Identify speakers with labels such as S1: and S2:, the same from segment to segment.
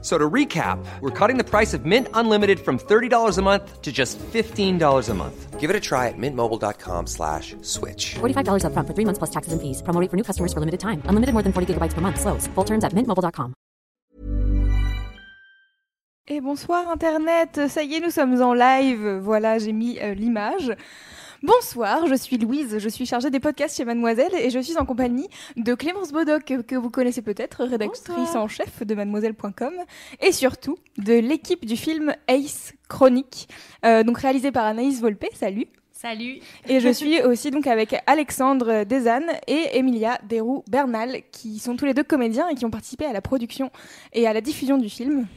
S1: So to recap, we're cutting the price of Mint Unlimited from $30 a month to just $15 a month.
S2: Give it a try at mintmobile.com slash switch.
S3: $45 upfront for three months plus taxes and fees. Promo rate for new customers for limited time. Unlimited more than 40 gigabytes per month. Slows. Full terms at mintmobile.com.
S4: Et bonsoir Internet, ça y est, nous sommes en live. Voilà, j'ai mis euh, l'image. Bonsoir, je suis Louise, je suis chargée des podcasts chez Mademoiselle et je suis en compagnie de Clémence Bodoc, que, vous connaissez peut-être, rédactrice en chef de mademoiselle.com, et surtout de l'équipe du film Ace Chronique, euh, donc réalisé par Anaïs Volpe. Salut.
S5: Salut.
S4: Et je suis aussi donc avec Alexandre Desanne et Emilia Desroux Bernal, qui sont tous les deux comédiens et qui ont participé à la production et à la diffusion du film.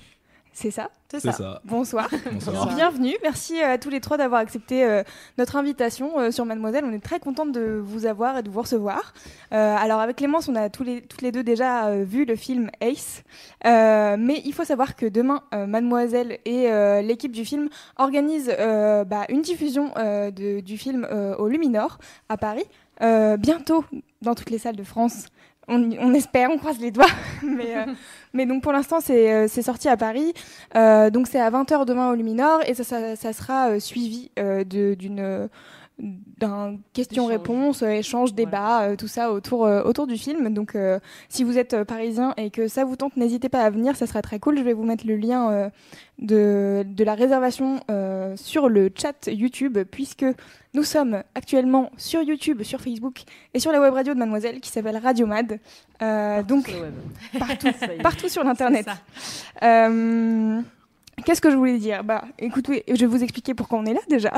S4: C'est ça
S5: C'est ça.
S6: ça.
S4: Bonsoir.
S6: Bonsoir.
S4: Bienvenue. Merci à tous les trois d'avoir accepté euh, notre invitation euh, sur Mademoiselle. On est très contente de vous avoir et de vous recevoir. Euh, alors avec Clémence, on a tous les, toutes les deux déjà euh, vu le film Ace. Euh, mais il faut savoir que demain, euh, Mademoiselle et euh, l'équipe du film organisent euh, bah, une diffusion euh, de- du film euh, au Luminor à Paris. Euh, bientôt dans toutes les salles de France. On, on espère, on croise les doigts. mais, euh, mais donc pour l'instant, c'est euh, sorti à Paris. Euh, donc c'est à 20h demain au Luminor et ça, ça, ça sera suivi d'une d'un question-réponse, euh, échange, débat, euh, tout ça autour, euh, autour du film. Donc si vous êtes parisien et que ça vous tente, n'hésitez pas à venir, ça sera très cool. Je vais vous mettre le lien de, de la réservation sur le chat YouTube puisque nous sommes actuellement sur YouTube, sur Facebook et sur la web radio de Mademoiselle qui s'appelle Radio Mad. Euh, donc partout, partout sur l'internet. Qu'est-ce que je voulais dire? Bah, écoutez, je vais vous expliquer pourquoi on est là déjà.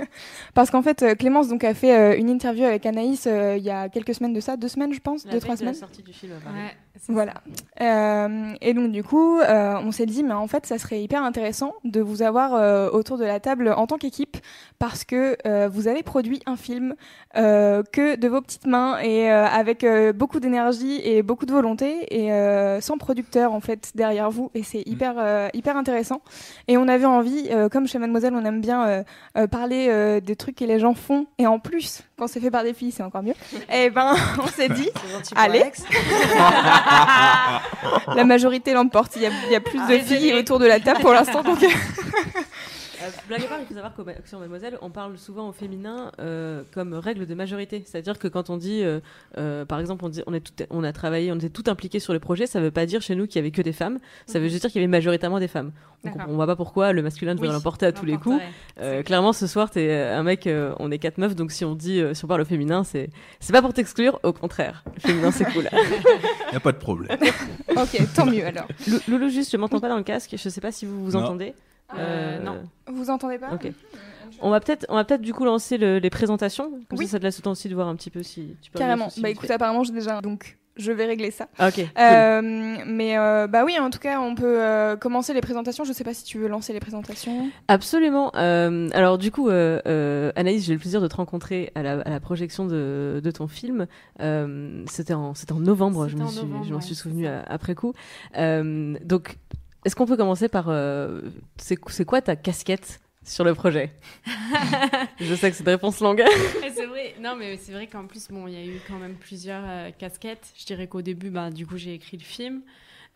S4: Parce qu'en fait, euh, Clémence donc a fait euh, une interview avec Anaïs euh, il y a quelques semaines de ça, deux semaines je pense, deux trois semaines.
S5: sortie du film.
S7: Ouais,
S4: Voilà. Euh, et donc du coup, euh, on s'est dit, mais en fait, ça serait hyper intéressant de vous avoir euh, autour de la table en tant qu'équipe, parce que euh, vous avez produit un film euh, que de vos petites mains et euh, avec euh, beaucoup d'énergie et beaucoup de volonté et euh, sans producteur en fait derrière vous. Et c'est hyper euh, hyper intéressant. Et on avait envie, euh, comme chez Mademoiselle, on aime bien euh, euh, parler des trucs que les gens font. Et en plus, quand c'est fait par des filles, c'est encore mieux. et ben, on s'est dit. Allez. La majorité l'emporte. Il y a, il y a plus de
S5: Arrêtez.
S4: filles autour de la table pour l'instant. Donc...
S5: Euh, blague à part, il faut savoir que sur Mademoiselle, on parle souvent au féminin euh, comme règle de majorité. C'est-à-dire que quand on dit, euh, euh, par exemple, on, dit, on, est tout, on a travaillé, on était tout impliqués sur le projet, ça veut pas dire chez nous qu'il y avait que des femmes, ça veut juste dire qu'il y avait majoritairement des femmes. Donc on, on voit pas pourquoi le masculin devrait
S7: Oui,
S5: l'emporter à tous les coups. Euh, clairement, ce soir, t'es un mec, euh, on est quatre meufs, donc si on dit, euh, si on parle au féminin, c'est c'est pas pour t'exclure, au contraire. Le féminin, c'est cool.
S6: Il n'y a pas de problème.
S4: ok, tant mieux alors.
S5: Lou- Loulou, juste, je m'entends pas dans le casque, je sais pas si vous vous
S6: Non.
S5: entendez.
S7: Euh, non.
S4: Vous entendez pas
S5: Ok. On va peut-être, on va peut-être du coup lancer le- les présentations. Comme
S4: Oui.
S5: ça, ça te laisse le temps aussi de voir un petit peu si tu peux.
S4: Carrément. Bah écoute, apparemment, j'ai déjà. Donc, je vais régler ça.
S5: Ah, ok. cool.
S4: Euh, mais euh, bah oui, en tout cas, on peut euh, commencer les présentations. Je sais pas si tu veux lancer les présentations.
S5: Absolument. Euh, alors du coup, euh, euh, Anaïs, j'ai eu le plaisir de te rencontrer à la, à la projection de, de ton film. Euh, c'était en, c'était en novembre. Je suis, m'en
S7: ouais,
S5: suis
S7: c'est
S5: souvenu
S7: ça.
S5: après coup. Euh, donc, est-ce qu'on peut commencer par, euh, c'est, quoi ta casquette sur le projet Je sais que c'est une réponse longue.
S7: C'est vrai, non, mais c'est vrai qu'en plus, bon, il y a eu quand même plusieurs euh, casquettes. Je dirais qu'au début, bah, du coup, j'ai écrit le film.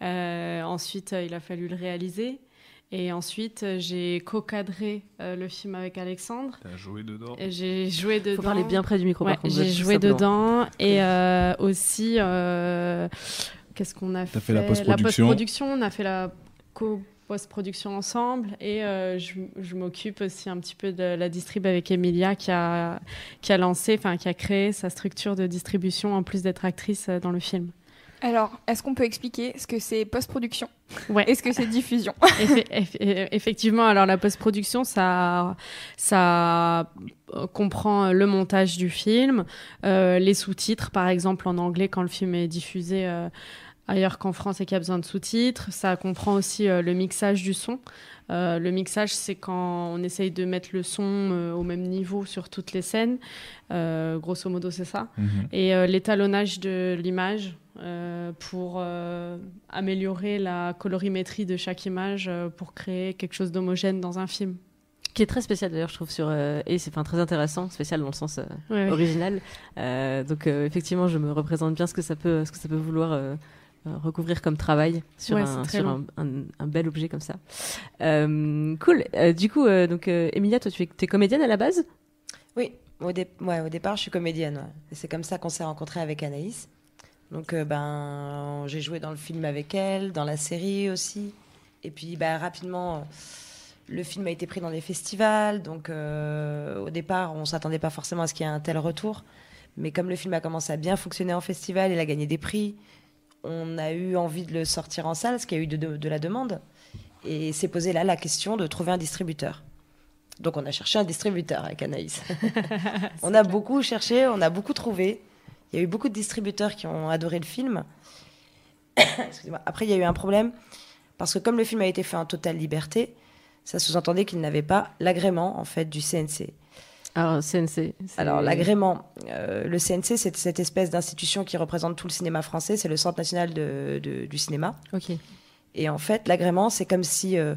S7: Euh, ensuite, euh, il a fallu le réaliser. Et ensuite, j'ai co-cadré euh, le film avec Alexandre.
S6: T'as joué dedans.
S7: J'ai joué dedans.
S5: Faut parler bien près du micro.
S7: Ouais,
S5: par contre,
S7: j'ai joué dedans. Et euh, aussi, euh, qu'est-ce qu'on a fait
S6: fait? La post-production.
S7: post-production, on a fait la co-post-production ensemble. Et euh, je, je m'occupe aussi un petit peu de la distrib avec Emilia qui a, qui a lancé, enfin qui a créé sa structure de distribution en plus d'être actrice euh, dans le film.
S4: Alors, est-ce qu'on peut expliquer ce que c'est post-production?
S7: Ouais.
S4: et ce que c'est diffusion?
S7: Effe- eff- eff- effectivement, alors la post-production, ça, ça euh, comprend le montage du film, euh, les sous-titres, par exemple en anglais quand le film est diffusé euh, ailleurs qu'en France et qu'il y a besoin de sous-titres. Ça comprend aussi euh, le mixage du son. Euh, le mixage, c'est quand on essaye de mettre le son euh, au même niveau sur toutes les scènes. Euh, grosso modo, c'est ça.
S6: Mhm.
S7: Et euh, l'étalonnage de l'image euh, pour euh, améliorer la colorimétrie de chaque image euh, pour créer quelque chose d'homogène dans un film.
S5: Qui est très spécial d'ailleurs, je trouve, sur. euh, et c'est enfin, très intéressant, spécial dans le sens euh,
S7: Ouais,
S5: original. Euh, donc, euh, effectivement, je me représente bien ce que ça peut, ce que ça peut vouloir recouvrir comme travail sur,
S7: Ouais,
S5: un,
S7: c'est très
S5: sur
S7: long.
S5: un, un- un bel objet comme ça. Euh, cool. Euh, du coup, euh, donc, euh, Emilia, toi, tu es, comédienne à la base?
S8: Oui, au, dé- ouais, au départ, je suis comédienne. ouais. Et c'est comme ça qu'on s'est rencontrés avec Anaïs. Donc, euh, ben, j'ai joué dans le film avec elle, dans la série aussi. Et puis, ben, rapidement, euh, le film a été pris dans des festivals. Donc, euh, au départ, on s'attendait pas forcément à ce qu'il y ait un tel retour. Mais comme le film a commencé à bien fonctionner en festival, il a gagné des prix, on a eu envie de le sortir en salle, parce qu'il y a eu de, de- de la demande. Et s'est posé là la question de trouver un distributeur. Donc on a cherché un distributeur avec Anaïs. on a beaucoup cherché, on a beaucoup trouvé. Il y a eu beaucoup de distributeurs qui ont adoré le film. Après, il y a eu un problème parce que comme le film a été fait en totale liberté, ça sous-entendait qu'il n'avait pas l'agrément en fait du CNC.
S5: Alors, CNC.
S8: Alors l'agrément, euh, le CNC, c'est cette espèce d'institution qui représente tout le cinéma français, c'est le Centre national de- de- du cinéma.
S5: Ok.
S8: Et en fait, l'agrément, c'est comme si, euh,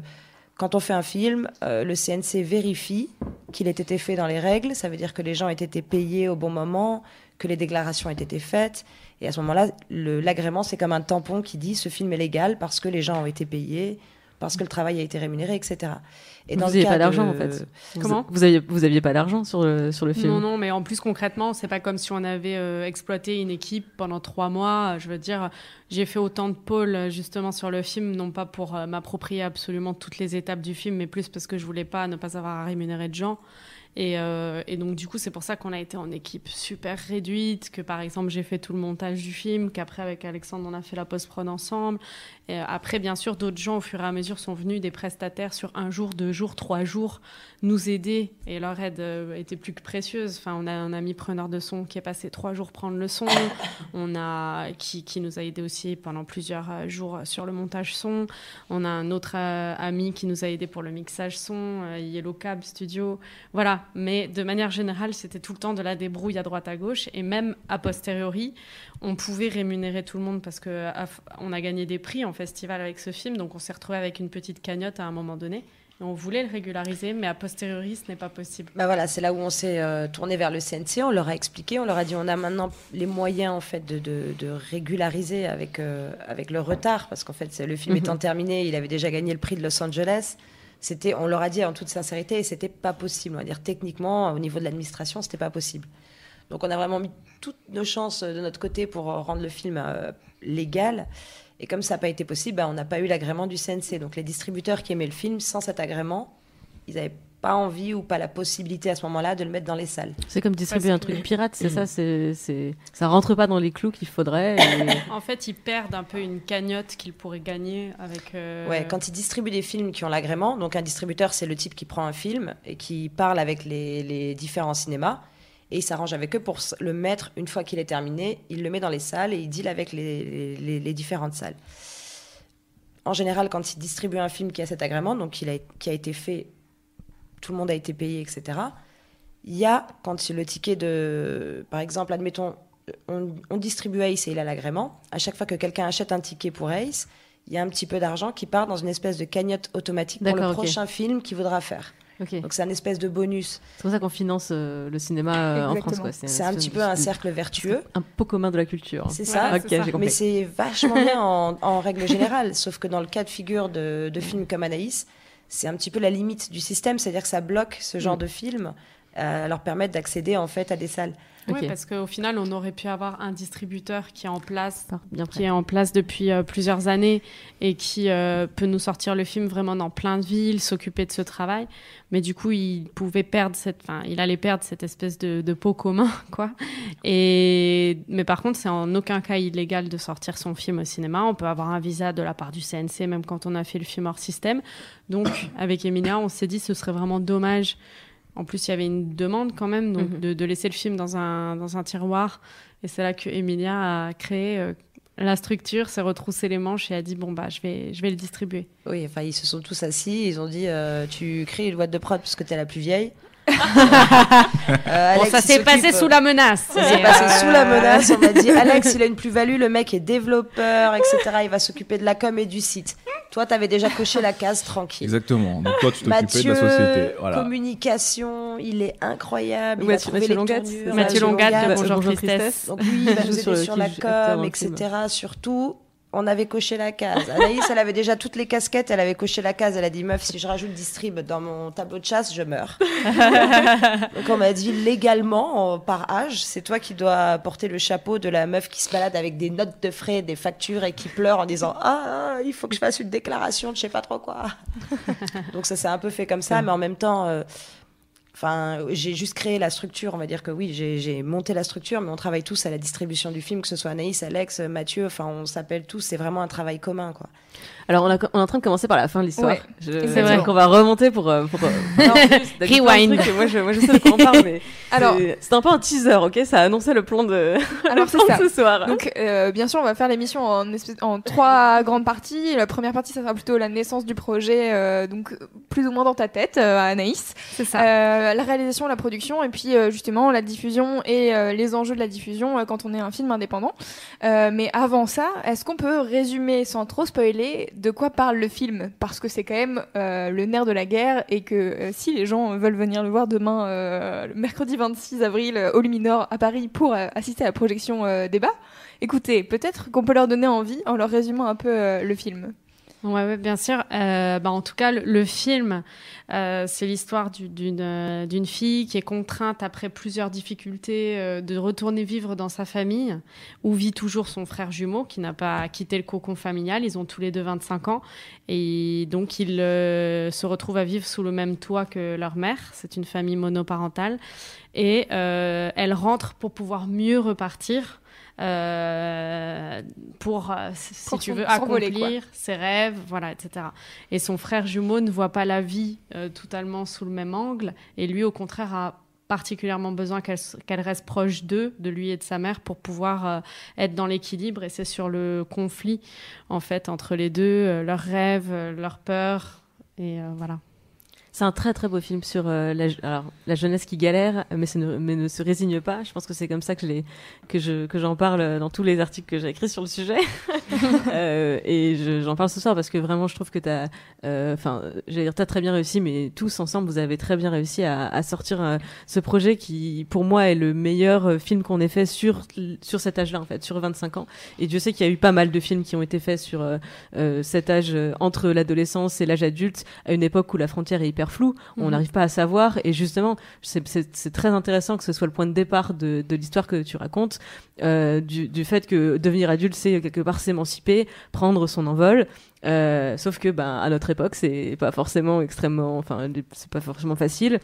S8: quand on fait un film, euh, le CNC vérifie qu'il ait été fait dans les règles. Ça veut dire que les gens aient été payés au bon moment, que les déclarations aient été faites. Et à ce moment-là, l'agrément, c'est comme un tampon qui dit ce film est légal parce que les gens ont été payés, parce que le travail a été rémunéré, etc. Et
S5: vous
S8: le
S5: n'aviez
S8: cas
S5: pas d'argent,
S8: de-
S5: en fait. Vous-
S7: Comment
S5: vous aviez, vous aviez pas d'argent sur le, sur le film
S7: Non, non, mais en plus concrètement, c'est pas comme si on avait euh, exploité une équipe pendant trois mois. Je veux dire, j'ai fait autant de pôles justement sur le film, non pas pour euh, m'approprier absolument toutes les étapes du film, mais plus parce que je voulais pas ne pas avoir à rémunérer de gens. Et, euh, et donc du coup, c'est pour ça qu'on a été en équipe super réduite, que par exemple j'ai fait tout le montage du film, qu'après avec Alexandre on a fait la post-prod ensemble. Euh, après, bien sûr, d'autres gens au fur et à mesure sont venus, des prestataires sur un jour, deux jours, trois jours, nous aider. Et leur aide euh, était plus que précieuse. Enfin, on a un ami preneur de son qui est passé trois jours prendre le son. on a qui, nous a aidé aussi pendant plusieurs euh, jours sur le montage son. On a un autre ami qui nous a aidé pour le mixage son, Yellow Cab Studio. Voilà. Mais de manière générale, c'était tout le temps de la débrouille à droite à gauche. Et même a posteriori, on pouvait rémunérer tout le monde parce que on a gagné des prix en festival avec ce film. Donc on s'est retrouvé avec une petite cagnotte à un moment donné. Et on voulait le régulariser, mais a posteriori, ce n'est pas possible.
S8: Bah voilà, c'est là où on s'est euh, tourné vers le CNC. On leur a expliqué, on leur a dit on a maintenant les moyens en fait de, de- de régulariser avec euh, avec le retard parce qu'en fait le film
S5: Mhm.
S8: étant terminé, il avait déjà gagné le prix de Los Angeles. C'était, on leur a dit en toute sincérité, et c'était pas possible. On va dire techniquement au niveau de l'administration, c'était pas possible. Donc on a vraiment mis toutes nos chances de notre côté pour euh, rendre le film euh, légal. Et comme ça n'a pas été possible, bah, on n'a pas eu l'agrément du CNC. Donc les distributeurs qui aimaient le film sans cet agrément, ils n'avaient pas envie ou pas la possibilité à ce moment-là de le mettre dans les salles.
S5: C'est comme distribuer
S7: Parce
S5: un
S7: que-
S5: truc pirate, c'est ça c'est, c'est... Ça rentre pas dans les clous qu'il faudrait. et-
S7: En fait, ils perdent un peu une cagnotte qu'ils pourraient gagner avec. euh,
S8: Ouais, quand ils distribuent des films qui ont l'agrément, donc un distributeur, c'est le type qui prend un film et qui parle avec les, les différents cinémas et il s'arrange avec eux pour le mettre une fois qu'il est terminé. Il le met dans les salles et il deal avec les, les- les différentes salles. En général, quand il distribue un film qui a cet agrément, donc il a, qui a été fait, tout le monde a été payé, etc. Il y a, quand le ticket de. Par exemple, admettons, on, on distribue Ace et il a l'agrément. À chaque fois que quelqu'un achète un ticket pour Ace, il y a un petit peu d'argent qui part dans une espèce de cagnotte automatique pour le prochain film qu'il voudra faire. Donc c'est un espèce de bonus.
S5: C'est pour ça qu'on finance euh, le cinéma euh, en France.
S8: C'est un
S5: espèce
S8: petit peu un cercle vertueux.
S5: Un pot commun de la culture.
S8: C'est ça.
S7: ça.
S8: Mais c'est vachement bien en, en règle générale. Sauf que dans le cas de figure de, de films comme Anaïs, c'est un petit peu la limite du système. C'est-à-dire que ça bloque ce genre
S5: Mm.
S8: de film euh, leur permettre d'accéder en fait à des salles.
S7: Ouais, parce qu'au final, on aurait pu avoir un distributeur qui est en place
S5: Ah, Bien
S7: qui est en place depuis euh, plusieurs années et qui euh, peut nous sortir le film vraiment dans plein de villes, s'occuper de ce travail. Mais du coup, il pouvait perdre cette, enfin, il allait perdre cette espèce de, de pot commun, quoi. Et mais par contre, c'est en aucun cas illégal de sortir son film au cinéma. On peut avoir un visa de la part du CNC même quand on a fait le film hors système. Donc, avec Emilia, on s'est dit ce serait vraiment dommage. En plus, il y avait une demande quand même donc
S5: Mhm.
S7: de, de laisser le film dans un, dans un tiroir. Et c'est là que Emilia a créé euh, la structure, s'est retroussé les manches et a dit bon bah je vais, je vais le distribuer.
S8: Oui, enfin ils se sont tous assis, ils ont dit euh, tu crées une boîte de prod parce que t'es la plus vieille. Euh,
S7: Bon,
S8: Alex,
S7: ça s'est passé sous la menace.
S8: Ça s'est passé
S7: euh,
S8: sous la menace. On m'a dit Alex, il a une plus-value, le mec est développeur, etc. Il va s'occuper de la com et du site. Toi, t'avais déjà coché la case tranquille.
S6: Exactement. Donc toi, tu t'occupais de
S8: Mathieu,
S6: la société. Voilà.
S8: communication, il est incroyable. Il
S5: Mathieu-
S8: va trouver
S5: Mathieu
S8: les
S5: Longat,
S7: Mathieu Longat de
S5: Longat,
S7: Bonjour
S5: Bonjour
S7: Tristesse.
S5: Tristesse.
S8: Donc lui, il va nous
S5: sur
S8: aider sur la com, etc. Surtout, on avait coché la case. Anaïs, elle avait déjà toutes les casquettes, elle avait coché la case. Elle a dit, meuf, si je rajoute distrib dans mon tableau de chasse, je meurs. Donc on m'a dit, légalement, en- par âge, c'est toi qui dois porter le chapeau de la meuf qui se balade avec des notes de frais, des factures et qui pleure en disant, ah, il faut que je fasse une déclaration de je sais pas trop quoi. Donc ça s'est un peu fait comme ça, mais en même temps... euh, Enfin, j'ai juste créé la structure, on va dire que oui, j'ai monté la structure, mais on travaille tous à la distribution du film, que ce soit Anaïs, Alex, Mathieu, enfin, on s'appelle tous, c'est vraiment un travail commun, quoi.
S5: Alors, on, a- on est en train de commencer par la fin de l'histoire.
S4: Ouais,
S7: c'est vrai.
S5: Donc, on va remonter pour. euh, pour, euh, pour plus d'habiter un
S7: Rewind.
S5: truc, Moi je, moi, je sais de quoi on parle, mais.
S4: Alors-
S5: c'est- un peu un teaser, ok? Ça a annoncé le plan de.
S4: Alors
S5: le
S4: c'est
S5: plan
S4: ça.
S5: de ce soir.
S4: Donc, euh, bien sûr, on va faire l'émission en, en trois grandes parties. La première partie, ça sera plutôt la naissance du projet, euh, donc plus ou moins dans ta tête, euh, Anaïs.
S7: C'est ça.
S4: Euh, la réalisation, la production, et puis euh, justement la diffusion et euh, les enjeux de la diffusion euh, quand on est un film indépendant. Euh, mais avant ça, est-ce qu'on peut résumer sans trop spoiler de quoi parle le film Parce que c'est quand même euh, le nerf de la guerre et que euh, si les gens veulent venir le voir demain, euh, le mercredi 26 avril, euh, au Luminor à Paris pour assister à la projection débat, écoutez, peut-être qu'on peut leur donner envie en leur résumant un peu le film.
S7: Ouais, ouais, bien sûr. Euh, bah, en tout cas, le, film, euh, c'est l'histoire euh, d'une fille qui est contrainte, après plusieurs difficultés, euh, de retourner vivre dans sa famille, où vit toujours son frère jumeau, qui n'a pas quitté le cocon familial. Ils ont tous les deux 25 ans. Et donc, ils euh, se retrouvent à vivre sous le même toit que leur mère. C'est une famille monoparentale. Et elle rentre pour pouvoir mieux repartir. Euh, pour, euh, si
S4: Pour
S7: tu veux, accomplir ses rêves, voilà, etc. Et son frère jumeau ne voit pas la vie euh, totalement sous le même angle, et lui, au contraire, a particulièrement besoin qu'elle reste proche d'eux, de lui et de sa mère, pour pouvoir euh, être dans l'équilibre. Et c'est sur le conflit, en fait, entre les deux, leurs rêves, leurs peurs, et voilà.
S5: C'est un très très beau film sur euh, la, alors, la jeunesse qui galère, mais, ne, mais ne se résigne pas. Je pense que c'est comme ça que je l'ai- que je que j'en parle dans tous les articles que j'ai écrits sur le sujet. Euh, et je- j'en parle ce soir parce que vraiment je trouve que t'as, euh, enfin, j'allais dire t'as très bien réussi, mais tous ensemble vous avez très bien réussi à, à sortir euh, ce projet qui, pour moi, est le meilleur euh, film qu'on ait fait sur sur cet âge-là en fait, sur 25 ans. Et Dieu sait qu'il y a eu pas mal de films qui ont été faits sur euh, euh, cet âge euh, entre l'adolescence et l'âge adulte, à une époque où la frontière est hyper floue, on
S7: Mhm.
S5: n'arrive pas à savoir. Et justement, c'est- très intéressant que ce soit le point de départ de, de l'histoire que tu racontes, euh, du, du fait que devenir adulte, c'est quelque part s'émanciper, prendre son envol. Euh, sauf que, ben, à notre époque, c'est pas forcément extrêmement, enfin, c'est pas forcément facile.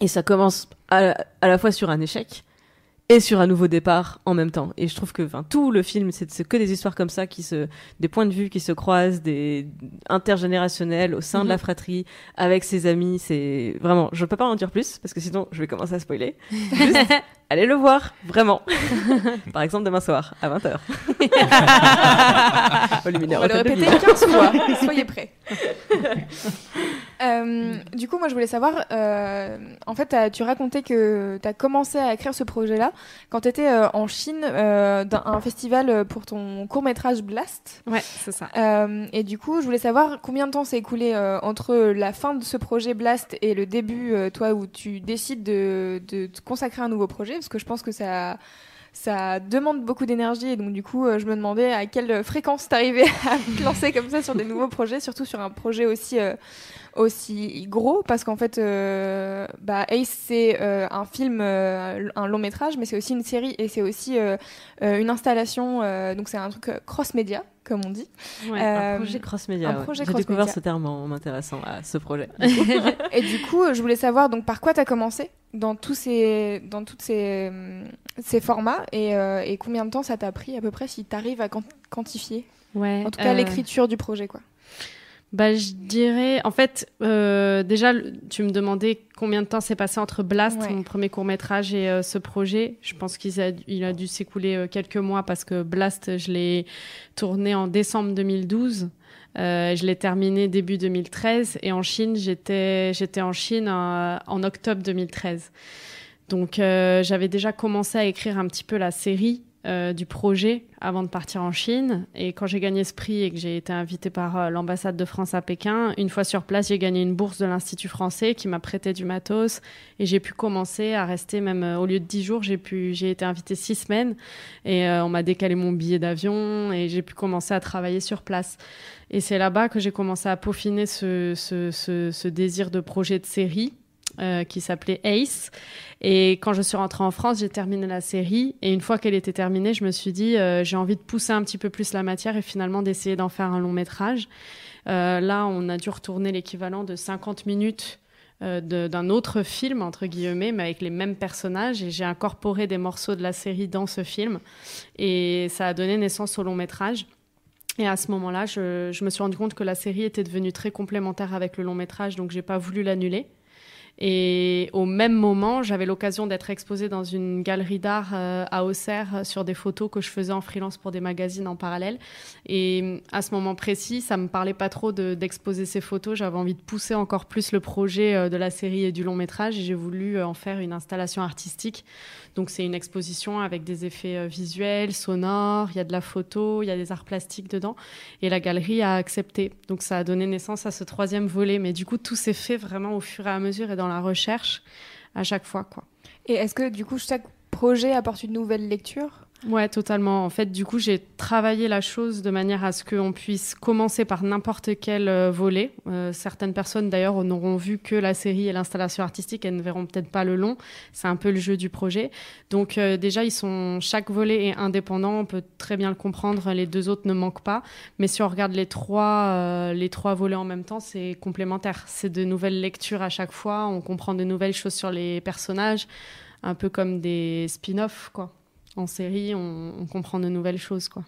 S5: Et ça commence à, à la fois sur un échec et sur un nouveau départ en même temps. Et je trouve que, enfin, tout le film, c'est que des histoires comme ça qui se, des points de vue qui se croisent, des intergénérationnels au sein de la fratrie, avec ses amis. C'est vraiment, je peux pas en dire plus parce que sinon je vais commencer à spoiler. Juste, allez le voir, vraiment. Par exemple demain soir à 20h. Au Luminaire
S4: On va le répéter
S5: Ville.
S4: 15 fois. Soyez prêts. Euh, du coup, moi, je voulais savoir, euh, en fait, tu racontais que tu as commencé à écrire ce projet-là quand tu étais en Chine, euh, dans un festival pour ton court-métrage Blast.
S7: Ouais, c'est ça.
S4: Euh, et du coup, je voulais savoir combien de temps s'est écoulé euh, entre la fin de ce projet Blast et le début, euh, toi, où tu décides de, de te consacrer à un nouveau projet, parce que je pense que ça, ça demande beaucoup d'énergie, et donc du coup, euh, je me demandais à quelle fréquence t'arrivais à te lancer comme ça sur des nouveaux projets, surtout sur un projet aussi euh, aussi gros, parce qu'en fait, euh, bah, Ace c'est euh, un film, un long métrage, mais c'est aussi une série et c'est aussi une installation, donc c'est un truc euh, cross-média, comme on dit.
S7: Ouais.
S5: Un
S4: Euh,
S5: projet cross-média.
S4: un
S5: ouais.
S4: projet
S5: J'ai découvert
S4: cross-média.
S5: ce terme en m'intéressant à ce projet.
S4: Et du coup, je voulais savoir donc par quoi tu as commencé dans tous ces dans toutes ces hum, ces formats et, euh, et combien de temps ça t'a pris à peu près si tu arrives à quant- quantifier
S7: Ouais.
S4: en tout cas
S7: euh,
S4: l'écriture du projet quoi?
S7: bah, je dirais, en fait, euh, déjà, tu me demandais combien de temps s'est passé entre Blast,
S4: Ouais.
S7: mon premier court métrage, et ce projet. Je pense qu'il a, il a dû s'écouler quelques mois parce que Blast, je l'ai tourné en décembre 2012. Euh, je l'ai terminé début 2013 et en Chine, j'étais j'étais en Chine en octobre 2013. Donc euh, j'avais déjà commencé à écrire un petit peu la série euh, du projet avant de partir en Chine. Et quand j'ai gagné ce prix et que j'ai été invitée par euh, l'ambassade de France à Pékin, une fois sur place, j'ai gagné une bourse de l'Institut français qui m'a prêté du matos et j'ai pu commencer à rester même euh, au lieu de 10 jours, j'ai pu j'ai été invitée six semaines et euh, on m'a décalé mon billet d'avion et j'ai pu commencer à travailler sur place. Et c'est là-bas que j'ai commencé à peaufiner ce, ce, ce désir de projet de série euh, qui s'appelait Ace. Et quand je suis rentrée en France, j'ai terminé la série. Et une fois qu'elle était terminée, je me suis dit, euh, j'ai envie de pousser un petit peu plus la matière et finalement d'essayer d'en faire un long métrage. Euh, là, on a dû retourner l'équivalent de 50 minutes d'un autre film, entre guillemets, mais avec les mêmes personnages. Et j'ai incorporé des morceaux de la série dans ce film. Et ça a donné naissance au long métrage. Et à ce moment-là, je, je me suis rendu compte que la série était devenue très complémentaire avec le long métrage, donc j'ai pas voulu l'annuler. Et au même moment, j'avais l'occasion d'être exposée dans une galerie d'art euh, à Auxerre euh, sur des photos que je faisais en freelance pour des magazines en parallèle. Et à ce moment précis, ça me parlait pas trop de- d'exposer ces photos. J'avais envie de pousser encore plus le projet euh, de la série et du long métrage. Et j'ai voulu en faire une installation artistique. Donc c'est une exposition avec des effets euh, visuels, sonores. Il y a de la photo, il y a des arts plastiques dedans. Et la galerie a accepté. Donc ça a donné naissance à ce troisième volet. Mais du coup, tout s'est fait vraiment au fur et à mesure et dans la recherche à chaque fois, quoi.
S4: Et est-ce que du coup chaque projet apporte une nouvelle lecture?
S7: Ouais, totalement. En fait, du coup, j'ai travaillé la chose de manière à ce qu'on puisse commencer par n'importe quel euh, volet. Euh, certaines personnes, d'ailleurs, n'auront vu que la série et l'installation artistique, elles ne verront peut-être pas le long. C'est un peu le jeu du projet. Donc, euh, déjà, ils sont chaque volet est indépendant. On peut très bien le comprendre. Les deux autres ne manquent pas. Mais si on regarde les trois, les trois volets en même temps, c'est complémentaire. C'est de nouvelles lectures à chaque fois. On comprend de nouvelles choses sur les personnages, un peu comme des spin-offs, quoi en série, on, on comprend de nouvelles choses, quoi.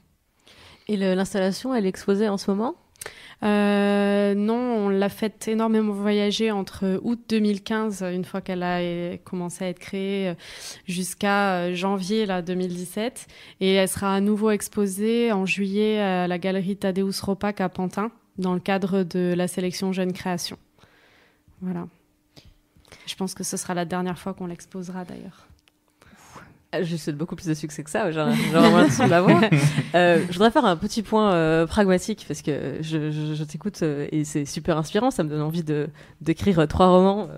S5: Et l'installation, elle est exposée en ce moment?
S7: Euh, non, on l'a fait énormément voyager entre août 2015, une fois qu'elle a euh, commencé à être créée, euh, jusqu'à janvier là, 2017. Et elle sera à nouveau exposée en juillet à la galerie Tadeusz Ropac à Pantin, dans le cadre de la sélection Jeune Création. Voilà. Je pense que ce sera la dernière fois qu'on l'exposera d'ailleurs.
S5: Ah, Je souhaite beaucoup plus de succès que ça, genre vraiment là-dessus de l'avoir. Euh, je voudrais faire un petit point euh, pragmatique parce que je, je, je t'écoute euh, et c'est super inspirant. Ça me donne envie de d'écrire trois romans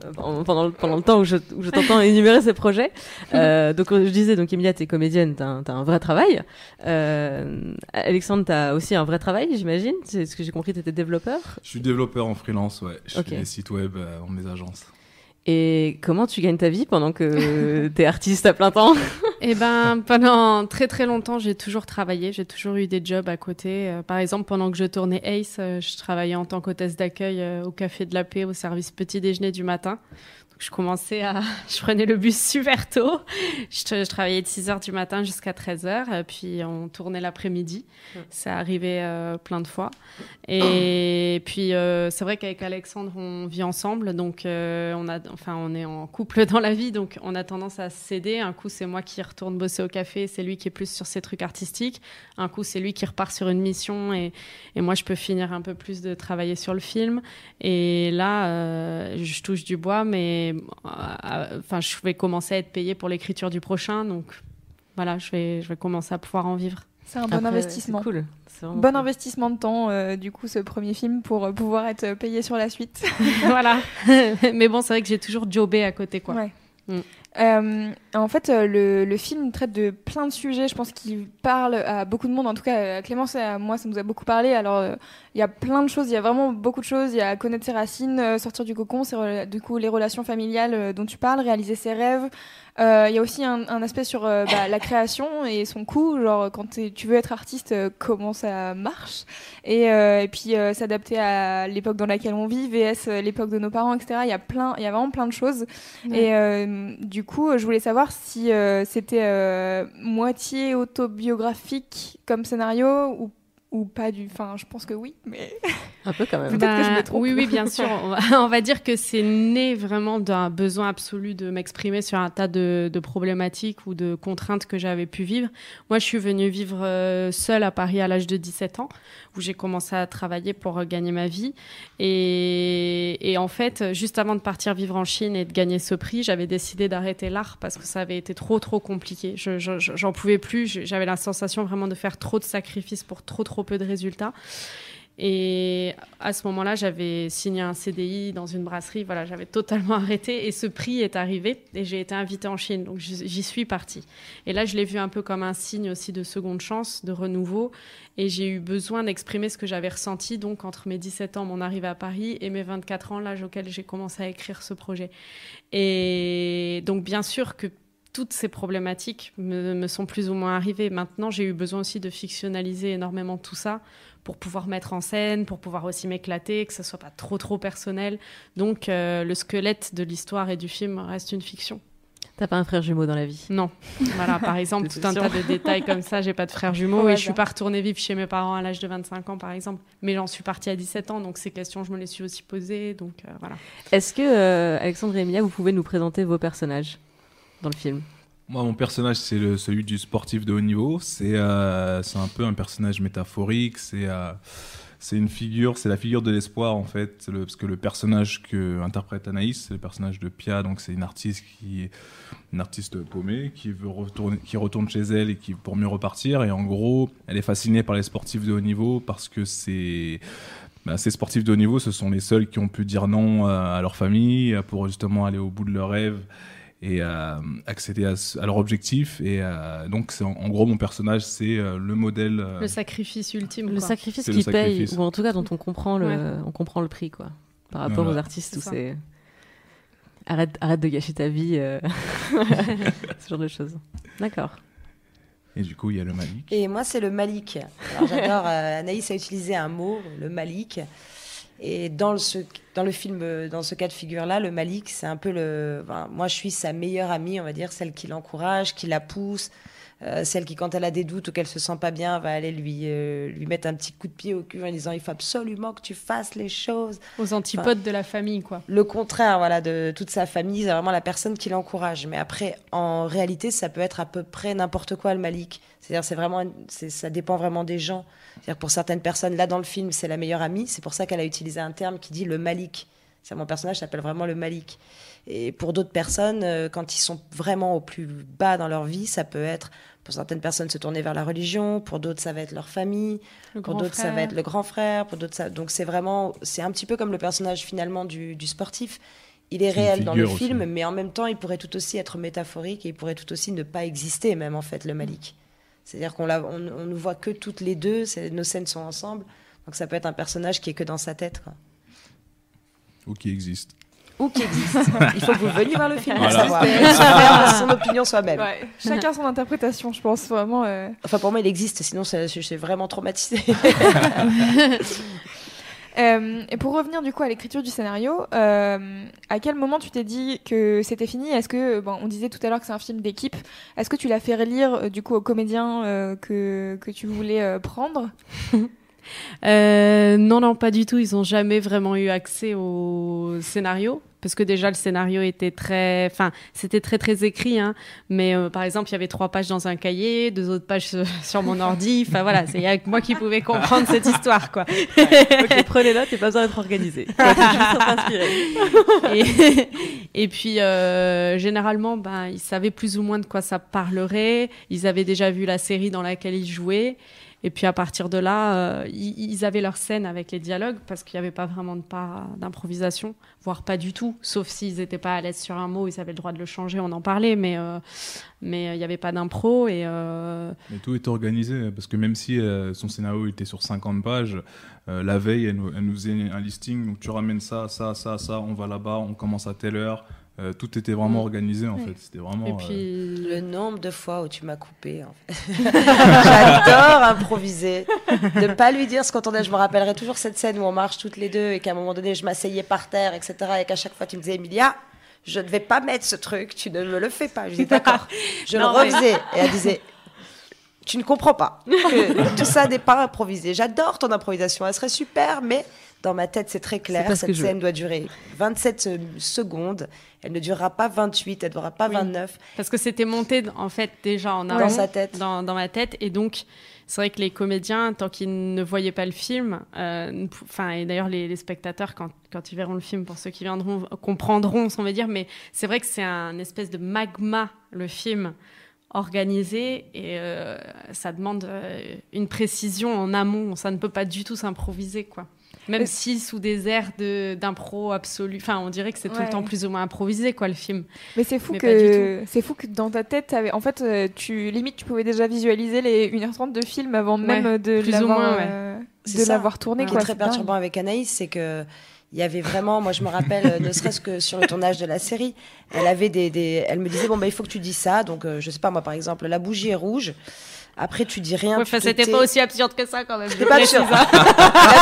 S5: pendant, le, pendant le temps où je, où je t'entends énumérer ces projets. Donc je disais, donc Emilia, t'es comédienne, t'as un, t'as un vrai travail. Alexandre, t'as aussi un vrai travail, j'imagine. C'est ce que j'ai compris, t'étais développeur.
S6: Je suis développeur en freelance, ouais. Je
S5: Ok.
S6: fais des sites web dans mes agences.
S5: Et comment tu gagnes ta vie pendant que t'es artiste à plein temps
S7: Eh ben, pendant très très longtemps, j'ai toujours travaillé. J'ai toujours eu des jobs à côté. Euh, par exemple, pendant que je tournais Ace, euh, je travaillais en tant qu'hôtesse d'accueil euh, au Café de la Paix, au service petit déjeuner du matin. Je commençais à... Je prenais le bus super tôt. Je, tra- je travaillais de 6 heures du matin jusqu'à 13 heures. euh, Puis, on tournait l'après-midi. Ça arrivait euh, plein de fois. Et puis, euh, c'est vrai qu'avec Alexandre, on vit ensemble. Donc, euh, on, a, enfin, on est en couple dans la vie. Donc, on a tendance à céder. Un coup, c'est moi qui retourne bosser au café. C'est lui qui est plus sur ses trucs artistiques. Un coup, c'est lui qui repart sur une mission. Et, et moi, je peux finir un peu plus de travailler sur le film. Et là, je touche du bois. Mais euh, enfin, je vais commencer à être payée pour l'écriture du prochain. Donc, voilà, je vais, je vais commencer à pouvoir en vivre.
S4: C'est un bon
S5: Après,
S4: investissement.
S5: C'est cool.
S4: Bon
S5: cool.
S4: investissement de temps, euh, du coup, ce premier film pour euh, pouvoir être euh, payé sur la suite.
S7: voilà. mais bon, c'est vrai que j'ai toujours jobé à côté, quoi.
S4: Ouais.
S7: Mm.
S4: Euh, en fait, euh, le, film traite de plein de sujets. Je pense qu'il parle à beaucoup de monde. En tout cas, à Clémence et à moi, ça nous a beaucoup parlé. Alors, euh, il y a plein de choses. Il y a vraiment beaucoup de choses. Il y a connaître ses racines, euh, sortir du cocon, c'est du coup les relations familiales euh, dont tu parles, réaliser ses rêves. Euh, Il y a aussi un, un aspect sur euh, bah, la création et son coût. Genre, quand tu veux être artiste, euh, comment ça marche et, et puis s'adapter à l'époque dans laquelle on vit, VS l'époque de nos parents, etc. Il y a plein, il y a vraiment plein de choses. Et du coup, je voulais savoir si c'était moitié autobiographique comme scénario ou ou pas du. Enfin, je pense que oui, mais.
S5: Un peu quand même.
S4: Peut-être que je me
S7: Bah,
S4: trompe.
S7: Oui, oui, bien sûr. On va, on va dire que c'est né vraiment d'un besoin absolu de m'exprimer sur un tas de, de problématiques ou de contraintes que j'avais pu vivre. Moi, je suis venue vivre euh, seule à Paris à l'âge de 17 ans, où j'ai commencé à travailler pour gagner ma vie. Et, et en fait, juste avant de partir vivre en Chine et de gagner ce prix, j'avais décidé d'arrêter l'art parce que ça avait été trop, trop compliqué. Je- je- je- J'en pouvais plus. J'avais la sensation vraiment de faire trop de sacrifices pour trop, trop peu de résultats. Et à ce moment-là, j'avais signé un CDI dans une brasserie. Voilà, j'avais totalement arrêté. Et ce prix est arrivé et j'ai été invitée en Chine. Donc j'y suis partie. Et là, je l'ai vu un peu comme un signe aussi de seconde chance, de renouveau. Et j'ai eu besoin d'exprimer ce que j'avais ressenti donc entre mes 17 ans, mon arrivée à Paris, et mes 24 ans, l'âge auquel j'ai commencé à écrire ce projet. Et donc, bien sûr que toutes ces problématiques me, me sont plus ou moins arrivées. Maintenant, j'ai eu besoin aussi de fictionnaliser énormément tout ça pour pouvoir mettre en scène, pour pouvoir aussi m'éclater, que ce soit pas trop trop personnel. Donc euh, le squelette de l'histoire et du film reste une fiction.
S5: T'as pas un frère jumeau dans la vie?
S7: Non, voilà, par exemple, tout un tas de détails comme ça. J'ai pas de frère jumeau
S4: Au
S7: et je suis
S4: hasard.
S7: pas retournée vivre chez mes parents à l'âge de 25 ans, par exemple. Mais j'en suis partie à 17 ans, donc ces questions, je me les suis aussi posées. Donc euh, voilà.
S5: Est-ce que, euh, Alexandre et Emilia, vous pouvez nous présenter vos personnages? Dans le film
S6: Moi, mon personnage, c'est celui du sportif de haut niveau. C'est euh, un peu un personnage métaphorique. C'est euh, une figure, c'est la figure de l'espoir en fait. Parce que le personnage que interprète Anaïs, c'est le personnage de Pia. Donc c'est une artiste qui une artiste paumée qui veut qui retourne chez elle et qui pour mieux repartir. Et en gros, elle est fascinée par les sportifs de haut niveau parce que c'est bah, ces sportifs de haut niveau, ce sont les seuls qui ont pu dire non euh, à leur famille pour justement aller au bout de leurs rêves et euh, accéder à, leur objectif. Et euh, donc, c'est en, en gros, mon personnage, c'est euh, le modèle.
S7: Le sacrifice ultime.
S5: Le
S7: quoi.
S5: sacrifice qui
S6: le
S5: paye,
S6: sacrifice.
S5: ou en tout cas dont on comprend le,
S7: Ouais.
S5: on comprend le prix, quoi. Par rapport
S6: Voilà.
S5: aux artistes où
S7: C'est.
S5: Arrête, arrête de gâcher ta vie, euh, ce genre de choses. D'accord.
S6: Et du coup, il y a le Malik.
S8: Et moi, c'est le Malik. Alors, j'adore. euh, Anaïs a utilisé un mot, le Malik. Et dans le, ce- dans le film, euh, dans ce cas de figure-là, le Malik, c'est un peu le. enfin, moi, je suis sa meilleure amie, on va dire, celle qui l'encourage, qui la pousse, euh, celle qui, quand elle a des doutes ou qu'elle se sent pas bien, va aller lui, euh, lui mettre un petit coup de pied au cul en disant il faut absolument que tu fasses les choses.
S7: Aux antipodes de la famille, quoi.
S8: Le contraire, voilà, de toute sa famille, c'est vraiment la personne qui l'encourage. Mais après, en réalité, ça peut être à peu près n'importe quoi le Malik. C'est-à-dire, c'est vraiment, ça dépend vraiment des gens. C'est-à-dire, que pour certaines personnes, là dans le film, c'est la meilleure amie. C'est pour ça qu'elle a utilisé un terme qui dit le Malik. C'est mon personnage s'appelle vraiment le Malik. Et pour d'autres personnes, euh, quand ils sont vraiment au plus bas dans leur vie, ça peut être pour certaines personnes se tourner vers la religion, pour d'autres ça va être leur famille,
S7: Le
S8: pour d'autres ça va être le grand frère, pour d'autres ça. Donc c'est vraiment, c'est un petit peu comme le personnage finalement du, du sportif. Il est réel dans le film, mais en même temps il pourrait tout aussi être métaphorique et il pourrait tout aussi ne pas exister même en fait le Malik. C'est-à-dire qu'on l'a, on, on ne voit que toutes les deux, nos scènes sont ensemble, donc ça peut être un personnage qui est que dans sa tête. Quoi.
S6: Ou qui existe.
S8: Ou qui existe. il faut que vous veniez voir le film pour
S6: Voilà.
S8: savoir. Son opinion soi-même.
S4: Ouais, chacun son interprétation, je pense vraiment. euh.
S8: Enfin pour moi il existe, sinon je suis vraiment traumatisée.
S4: Euh, et pour revenir du coup à l'écriture du scénario, euh, à quel moment tu t'es dit que c'était fini? Est-ce que, bon, on disait tout à l'heure que c'est un film d'équipe, est-ce que tu l'as fait relire euh, du coup aux comédiens euh, que, que tu voulais euh, prendre?
S7: Euh, non, non, pas du tout. Ils ont jamais vraiment eu accès au scénario. Parce que déjà, le scénario était très. Enfin, c'était très, très écrit. Hein. Mais euh, par exemple, il y avait trois pages dans un cahier, deux autres pages sur, mon ordi. Enfin, voilà, c'est avec moi qui pouvais comprendre cette histoire, quoi.
S5: ok, prenez note, et pas besoin d'être organisé.
S7: Et, et puis, euh, généralement, ben, ils savaient plus ou moins de quoi ça parlerait. Ils avaient déjà vu la série dans laquelle ils jouaient. Et puis, à partir de là, euh, ils, avaient leur scène avec les dialogues parce qu'il n'y avait pas vraiment de part d'improvisation, voire pas du tout. Sauf s'ils n'étaient pas à l'aise sur un mot, ils avaient le droit de le changer, on en parlait, mais euh, mais euh, il n'y avait pas d'impro.
S6: Tout est organisé, parce que même si son scénario était sur 50 pages, la veille, elle nous, elle nous faisait un listing, donc tu ramènes ça, ça, ça, ça, on va là-bas, on commence à telle heure. Euh, tout était vraiment
S7: Mm.
S6: organisé, en
S7: Ouais.
S6: fait. C'était vraiment...
S7: et
S6: euh,
S7: puis.
S8: Le nombre de fois où tu m'as coupé, en fait. J'adore improviser. De pas lui dire ce qu'on entendait. Je me rappellerai toujours cette scène où on marche toutes les deux et qu'à un moment donné, je m'asseyais par terre, etc. Et qu'à chaque fois, tu me disais, Emilia, je ne vais pas mettre ce truc, tu ne me le fais pas. Je disais, d'accord. Je
S7: Non,
S8: le
S7: mais-
S8: refaisais. Et elle disait, tu ne comprends pas. que tout ça n'est pas improvisé. J'adore ton improvisation, elle serait super, mais dans ma tête, c'est très clair. Cette scène doit durer 27 se- secondes. Elle ne durera pas 28, elle ne durera pas
S7: Oui.
S8: 29.
S7: Parce que c'était monté en fait déjà en
S8: Dans
S7: amont,
S8: sa tête.
S7: dans, dans ma tête, et donc c'est vrai que les comédiens, tant qu'ils ne voyaient pas le film, euh, et d'ailleurs les, les spectateurs quand, quand ils verront le film, pour ceux qui viendront comprendront, on va dire, mais c'est vrai que c'est un espèce de magma le film organisé et euh, ça demande euh, une précision en amont, ça ne peut pas du tout s'improviser quoi. Même si sous des airs de- d'impro absolu, enfin on dirait que c'est tout
S4: Ouais.
S7: le temps plus ou moins improvisé quoi le film.
S4: Mais c'est fou
S7: Mais
S4: que c'est fou que dans ta tête, t'avais- en fait, euh, tu limite tu pouvais déjà visualiser les 1h30 de film avant même
S7: Ouais,
S4: de
S7: plus ou
S4: l'avoir
S7: moins, ouais.
S4: euh,
S8: C'est
S4: de
S8: ça.
S4: l'avoir tourné.
S8: Ce qui
S4: quoi,
S8: est très perturbant avec Anaïs, c'est que il y avait vraiment, moi je me rappelle, euh, ne serait-ce que sur le tournage de la série, elle avait des, des- elle me disait bon bah il faut que tu dis ça, donc euh, je sais pas moi par exemple la bougie est rouge, après tu dis rien,
S7: Ouais,
S8: tu
S7: c'était
S8: tais.
S7: pas aussi absurde que ça quand même.
S8: Pas absurde. Bougie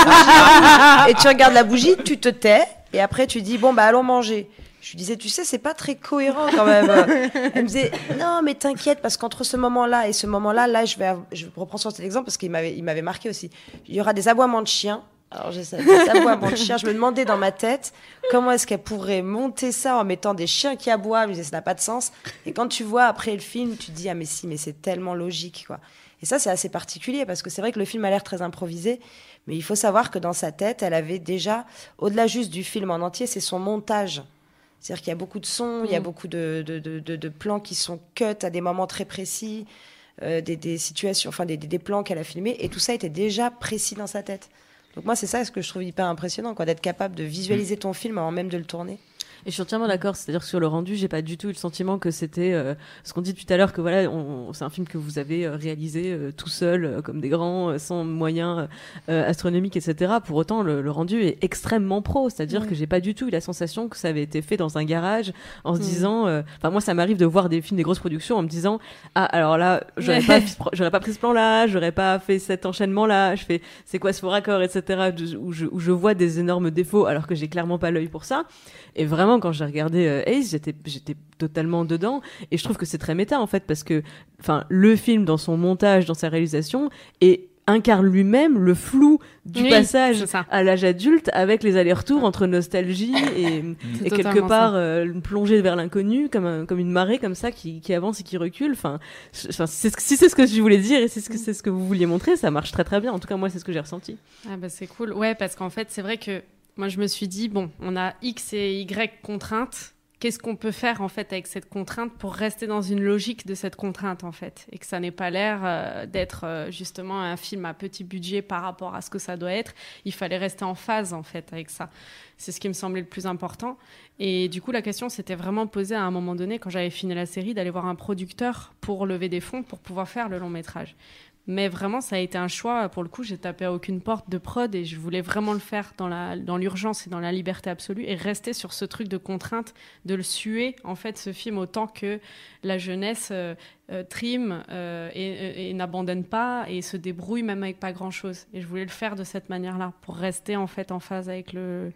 S8: rouge, et tu regardes la bougie, tu te tais, et après tu dis bon bah allons manger. Je lui disais, tu sais, c'est pas très cohérent quand même. Elle me disait, non, mais t'inquiète, parce qu'entre ce moment-là et ce moment-là, là, je vais, je reprends sur cet exemple parce qu'il m'avait, il m'avait marqué aussi. Il y aura des aboiements de chiens. Alors, j'ai ça, des aboiements de chiens. Je me demandais dans ma tête comment est-ce qu'elle pourrait monter ça en mettant des chiens qui aboient? Je me disais, ça n'a pas de sens. Et quand tu vois après le film, tu te dis, ah, mais si, mais c'est tellement logique, quoi. Et ça, c'est assez particulier parce que c'est vrai que le film a l'air très improvisé, mais il faut savoir que dans sa tête, elle avait déjà, au-delà juste du film en entier, c'est son montage. C'est-à-dire qu'il y a beaucoup de sons, il y a
S7: Mm.
S8: beaucoup de, de, de, de- de plans qui sont cut à des moments très précis, euh, des, des situations, enfin des, des- des plans qu'elle a filmés, et tout ça était déjà précis dans sa tête. Donc moi, c'est ça ce que je trouve hyper impressionnant, quoi, d'être capable de visualiser ton film avant même de le tourner.
S5: Et je suis entièrement d'accord, c'est-à-dire que sur le rendu, j'ai pas du tout eu le sentiment que c'était euh, ce qu'on dit depuis tout à l'heure, que voilà, c'est un film que vous avez euh, réalisé euh, tout seul, euh, comme des grands, euh, sans moyens euh, astronomiques, etc. Pour autant, le, le rendu est extrêmement pro, c'est-à-dire que j'ai pas du tout eu la sensation que ça avait été fait dans un garage, en se
S7: Mm.
S5: disant, euh, enfin moi ça m'arrive de voir des films, des grosses productions, en me disant, ah alors là, j'aurais pas, j'aurais pas pris ce plan-là, j'aurais pas fait cet enchaînement-là, je fais, c'est quoi ce faux raccord, etc. Où je, où je vois des énormes défauts, alors que j'ai clairement pas l'œil pour ça. Et vraiment, quand j'ai regardé euh, Ace, j'étais, j'étais totalement dedans. Et je trouve que c'est très méta, en fait, parce que, enfin, le film, dans son montage, dans sa réalisation, et incarne lui-même le flou du
S7: Oui,
S5: passage à l'âge adulte avec les allers-retours entre nostalgie et, quelque part euh, une plongée vers l'inconnu comme, un- comme une marée comme ça qui, qui avance et qui recule. Enfin, si c'est ce que je voulais dire et c'est ce que c'est ce que vous vouliez montrer ça marche très très bien. En tout cas moi c'est ce que j'ai ressenti.
S7: Ah bah c'est cool. Ouais, parce qu'en fait, c'est vrai que moi, je me suis dit, bon, on a X et Y contraintes. Qu'est-ce qu'on peut faire, en fait, avec cette contrainte pour rester dans une logique de cette contrainte, en fait? Et que ça n'ait pas l'air euh, d'être euh, justement un film à petit budget par rapport à ce que ça doit être. Il fallait rester en phase, en fait, avec ça. C'est ce qui me semblait le plus important. Et du coup, la question s'était vraiment posée à un moment donné, quand j'avais fini la série, d'aller voir un producteur pour lever des fonds pour pouvoir faire le long métrage. Mais vraiment, ça a été un choix. Pour le coup, j'ai tapé à aucune porte de prod et je voulais vraiment le faire dans la dans l'urgence et dans la liberté absolue et rester sur ce truc de contrainte, de le suer en fait ce film autant que la jeunesse euh, euh, trime euh, et, et- n'abandonne pas et se débrouille même avec pas grand chose. Et je voulais le faire de cette manière-là pour rester en fait en phase avec le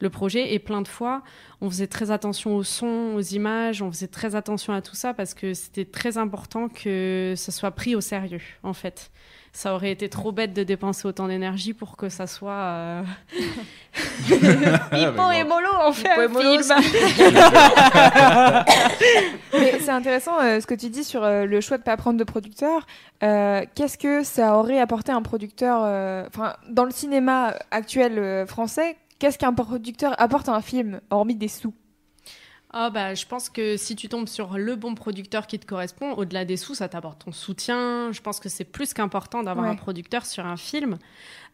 S7: le projet et plein de fois on faisait très attention au son, aux images, on faisait très attention à tout ça parce que c'était très important que ça soit pris au sérieux en fait. Ça aurait été trop bête de dépenser autant d'énergie pour que ça soit euh... Pipo et Molo en fait un
S8: Molo,
S7: film.
S4: Mais c'est intéressant euh, ce que tu dis sur euh, le choix de pas prendre de producteur. Euh, Qu'est-ce que ça aurait apporté à un producteur euh, Enfin, dans le cinéma actuel euh, français, qu'est-ce qu'un producteur apporte à un film, hormis des sous?
S7: Ah bah, je pense que si tu tombes sur le bon producteur qui te correspond, au-delà des sous, ça t'apporte ton soutien. Je pense que c'est plus qu'important d'avoir
S4: Ouais.
S7: un producteur sur un film.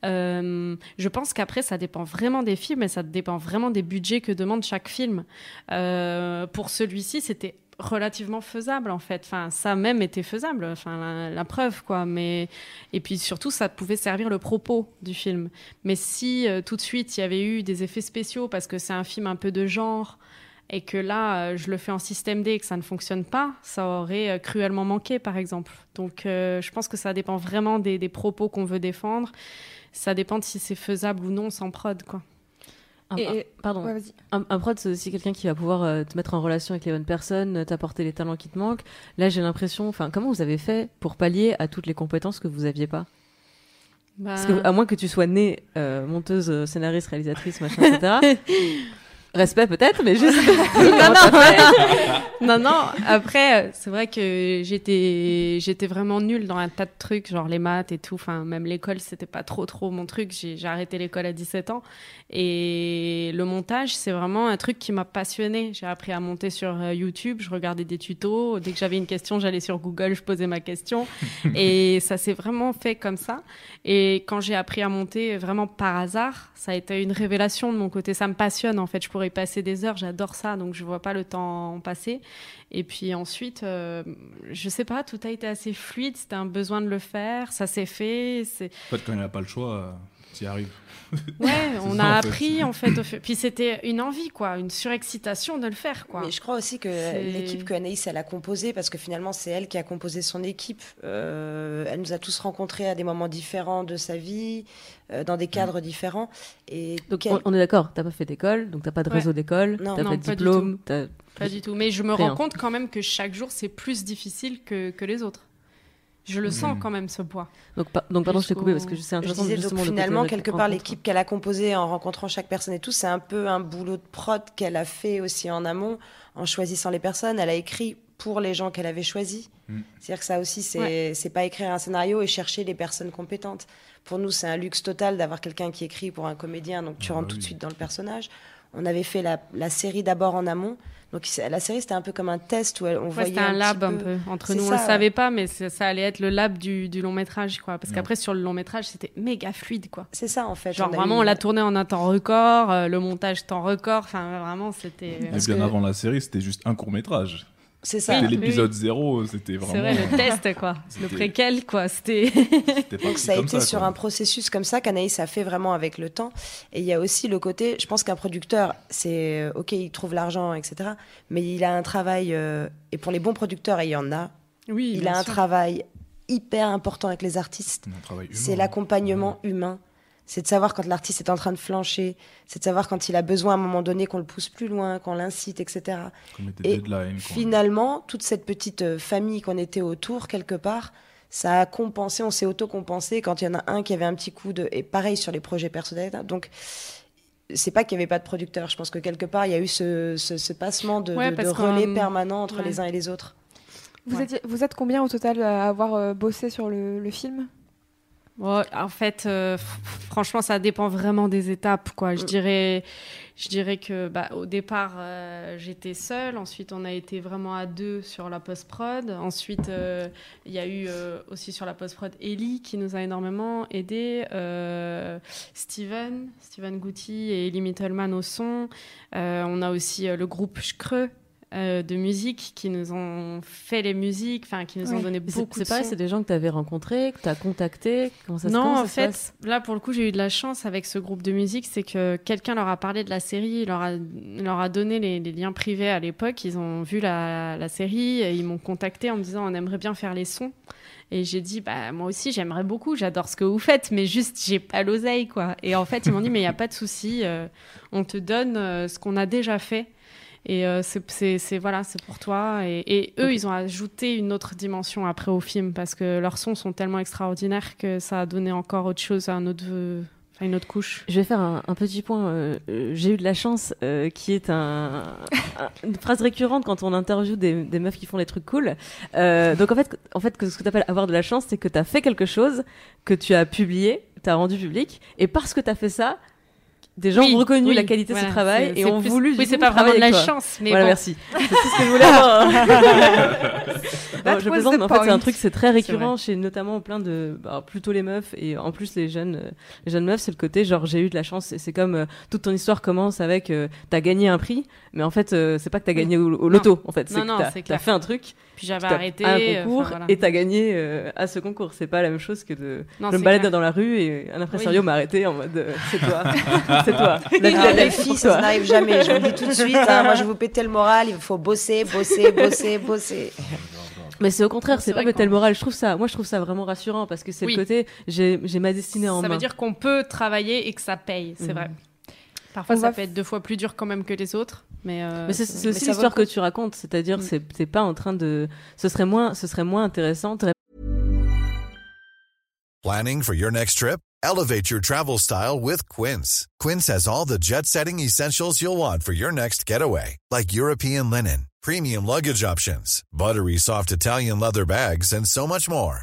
S7: Euh, je pense qu'après, ça dépend vraiment des films et ça dépend vraiment des budgets que demande chaque film. Euh, pour celui-ci, c'était relativement faisable en fait. Enfin, ça même était faisable. Enfin, la, preuve quoi. Mais et puis surtout, ça pouvait servir le propos du film. Mais si euh, tout de suite il y avait eu des effets spéciaux parce que c'est un film un peu de genre et que là, euh, je le fais en système D et que ça ne fonctionne pas, ça aurait euh, cruellement manqué, par exemple. Donc, je pense que ça dépend vraiment des, des propos qu'on veut défendre. Ça dépend de si c'est faisable ou non sans prod, quoi.
S5: Un,
S4: Et-
S5: pardon.
S4: Ouais.
S5: Un, un prod, c'est aussi quelqu'un qui va pouvoir euh, te mettre en relation avec les bonnes personnes, euh, t'apporter les talents qui te manquent. Là, j'ai l'impression, enfin, comment vous avez fait pour pallier à toutes les compétences que vous aviez pas? Parce que, à moins que tu sois née euh, monteuse, scénariste, réalisatrice, machin, etc. Respect peut-être, mais juste.
S7: non, non. non, non. Après, euh, c'est vrai que j'étais, j'étais vraiment nulle dans un tas de trucs, genre les maths et tout. Enfin, même l'école, c'était pas trop, trop mon truc. J'ai, j'ai arrêté l'école à 17 ans. Et le montage, c'est vraiment un truc qui m'a passionnée. J'ai appris à monter sur euh, YouTube. Je regardais des tutos. Dès que j'avais une question, j'allais sur Google, je posais ma question. et ça s'est vraiment fait comme ça. Et quand j'ai appris à monter vraiment par hasard, ça a été une révélation de mon côté. Ça me passionne en fait. Je pourrais y passer des heures. J'adore ça, donc je vois pas le temps passer. Et puis ensuite, euh, je sais pas, tout a été assez fluide. C'était un besoin de le faire. Ça s'est fait.
S6: En fait, quand il n'y a pas le choix, euh, t'y arrives.
S7: ouais, on
S6: ça,
S7: a
S6: en fait.
S7: appris en fait. au. Puis c'était une envie quoi, une surexcitation de le faire quoi.
S8: Mais je crois aussi que l'équipe que Anaïs elle a composée, parce que finalement c'est elle qui a composé son équipe. euh, elle nous a tous rencontrés à des moments différents de sa vie, euh, dans des cadres différents. Et
S5: Donc, on, est d'accord, t'as pas fait d'école, donc t'as pas de
S7: Ouais.
S5: réseau d'école,
S8: Non.
S5: t'as pas de
S7: pas du
S5: diplôme,
S7: Pas du tout. Mais je me
S5: Rien.
S7: rends compte quand même que chaque jour, c'est plus difficile que, que les autres. Je le sens
S6: Mm.
S7: quand même, ce poids.
S5: Donc, pa- donc pardon, je t'ai coupé parce que c'est
S8: Je
S5: intéressant
S8: disais,
S5: justement
S8: donc finalement, quelque part, l'équipe qu'elle a composée en rencontrant chaque personne et tout, c'est un peu un boulot de prod qu'elle a fait aussi en amont, en choisissant les personnes. Elle a écrit pour les gens qu'elle avait choisis.
S6: Mm.
S8: C'est-à-dire que ça aussi, c'est c'est pas écrire un scénario et chercher les personnes compétentes. Pour nous, c'est un luxe total d'avoir quelqu'un qui écrit pour un comédien, donc tu
S6: Ah
S8: rentres
S6: bah
S8: tout de suite dans le personnage. On avait fait la, la série d'abord en amont. Donc la série, c'était un peu comme un test où elle- on
S7: Ouais,
S8: voyait
S7: c'était un lab un
S8: peu-
S7: peu. Entre nous, on
S8: ça,
S7: le
S8: ouais.
S7: savait pas, mais ça allait être le lab du, du long métrage, quoi. Parce qu'après, sur le long métrage, c'était méga fluide, quoi.
S8: C'est ça, en fait.
S7: Genre vraiment,
S8: eu-
S7: on l'a tourné en un temps record, euh, le montage temps record. Enfin, vraiment, c'était.
S6: Bien
S8: que-
S6: avant la série, c'était juste un court métrage.
S8: C'est ça.
S6: C'était
S7: Oui,
S6: l'épisode zéro, c'était vraiment.
S7: C'est vrai, le test, quoi. Le préquel, quoi. C'était.
S6: c'était
S8: Donc ça a été
S6: ça,
S8: sur
S6: quoi.
S8: un processus comme ça qu'Anaïs a fait vraiment avec le temps. Et il y a aussi le côté, je pense qu'un producteur, c'est euh, ok, il trouve l'argent, etc. Mais il a un travail, euh, et pour les bons producteurs, et il y en a,
S7: Oui,
S8: il a un
S7: sûr.
S8: travail hyper important avec les artistes.
S6: Un travail humain,
S8: C'est
S6: hein.
S8: l'accompagnement humain. C'est de savoir quand l'artiste est en train de flancher. C'est de savoir quand il a besoin à un moment donné qu'on le pousse plus loin, qu'on l'incite, etc. Et
S6: quoi.
S8: Finalement, toute cette petite euh, famille qu'on était autour, quelque part, ça a compensé, on s'est auto-compensé quand il y en a un qui avait un petit coup de. Et pareil sur les projets personnels. Donc, c'est pas qu'il n'y avait pas de producteur. Je pense que quelque part, il y a eu ce, ce- ce passement de,
S7: Ouais,
S8: de- de
S7: parce
S8: relais permanent entre
S7: ouais.
S8: les uns et les autres.
S4: Vous,
S7: Ouais.
S4: étiez- vous êtes combien au total à avoir euh, bossé sur le, le film?
S7: En fait, euh, franchement, ça dépend vraiment des étapes, quoi. Je
S8: Mm.
S7: dirais, je dirais que, bah, au départ, euh, j'étais seule. Ensuite, on a été vraiment à deux sur la post-prod. Ensuite, euh, il y a eu euh, aussi sur la post-prod Ellie qui nous a énormément aidé. Euh, Steven, Steven Goutti et Ellie Mittelman au son. Euh, on a aussi euh, le groupe Screux. Euh, de musique qui nous ont fait les musiques, enfin qui nous ont donné
S5: c'est-
S7: beaucoup
S5: C'est
S7: de
S5: pareil,
S7: sons.
S5: c'est des gens que tu avais rencontrés, que tu as contactés. Comment ça, se-
S7: Non,
S5: comment
S7: en
S5: ça se
S7: fait,
S5: passe
S7: là pour le coup, j'ai eu de la chance avec ce groupe de musique, c'est que quelqu'un leur a parlé de la série, leur a, leur a donné les, les liens privés à l'époque. Ils ont vu la, la série, et ils m'ont contacté en me disant on aimerait bien faire les sons. Et j'ai dit bah moi aussi j'aimerais beaucoup, j'adore ce que vous faites, mais juste j'ai pas l'oseille quoi. Et en fait ils m'ont dit mais il y a pas de souci, euh, on te donne euh, ce qu'on a déjà fait. Et euh, c'est- voilà, c'est pour toi. Et, et eux, ils ont ajouté une autre dimension après au film parce que leurs sons sont tellement extraordinaires que ça a donné encore autre chose, un autre, enfin, une autre couche.
S5: Je vais faire un, un petit point. euh, euh, J'ai eu de la chance, euh, qui est un, un- une phrase récurrente quand on interviewe des, des meufs qui font des trucs cool. Euh, donc en fait, en fait, que ce que tu appelles avoir de la chance, c'est que tu as fait quelque chose que tu as publié, tu as rendu public, et parce que tu as fait ça, des gens
S7: Oui,
S5: ont reconnu
S7: oui,
S5: la qualité de ce travail et ont
S7: plus-
S5: voulu.
S7: Oui, c'est pas vraiment de la
S5: toi.
S7: chance, mais
S5: voilà,
S7: bon.
S5: merci. C'est tout ce que je voulais avoir. Non, je plaisante, mais en fait, c'est un truc, c'est très récurrent chez notamment plein de, bah, plutôt les meufs et en plus les jeunes, euh, les jeunes meufs, c'est le côté genre j'ai eu de la chance et c'est comme euh, toute ton histoire commence avec euh, t'as gagné un prix, mais en fait euh, c'est pas que t'as gagné au, au loto, en fait, c'est
S7: Non,
S5: que
S7: non,
S5: t'as, fait un truc,
S7: Puis j'avais arrêté.
S5: un
S7: euh,
S5: concours
S7: voilà.
S5: et t'as gagné euh, à ce concours. C'est pas la même chose que de
S7: Non,
S5: je me balade dans la rue et un impresario
S7: Oui.
S5: m'a arrêté en mode euh, c'est toi, c'est toi. La vie
S8: Alors, les filles, ça n'arrive jamais. Je vous le dis tout de suite. hein, moi, je vais vous péter le moral. Il faut bosser, bosser, bosser, bosser.
S5: Mais c'est au contraire,
S7: C'est
S5: pas
S7: vrai
S5: péter le
S7: qu'on-
S5: moral. Je trouve ça, moi je trouve ça vraiment rassurant parce que c'est
S7: Oui.
S5: le côté j'ai ma destinée en
S7: Ça
S5: main.
S7: veut dire qu'on peut travailler et que ça paye, c'est
S5: Mhm.
S7: vrai. Parfois,
S4: On
S7: ça
S4: va
S7: peut être deux fois plus dur quand même que les autres. Mais, euh,
S5: Mais c'est aussi l'histoire que tu racontes, c'est-à-dire
S7: Mm.
S5: c'est pas en train de, ce serait moins, ce serait moins intéressant.
S9: Planning for your next trip? Elevate your travel style with Quince. Quince has all the jet setting essentials you'll want for your next getaway, like European linen, premium luggage options, buttery soft Italian leather bags, and so much more.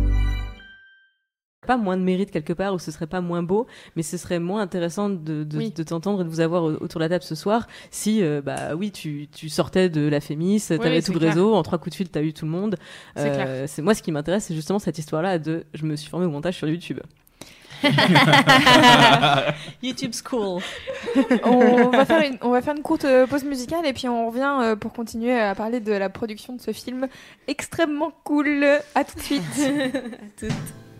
S5: Pas moins de mérite quelque part ou ce serait pas moins beau, mais ce serait moins intéressant de, de,
S7: Oui.
S5: de t'entendre et de vous avoir au- autour de la table ce soir si, euh, bah oui, tu, tu sortais de la Fémis, t'avais
S7: oui,
S5: tout le
S7: clair.
S5: réseau, en trois coups de fil, t'as eu tout le monde.
S7: C'est
S5: Euh, c'est moi ce qui m'intéresse, c'est justement cette histoire-là de je me suis formé au montage sur YouTube.
S7: YouTube School.
S4: on, va faire une, on va faire une courte euh, pause musicale et puis on revient euh, pour continuer à parler de la production de ce film extrêmement cool. À tout de suite.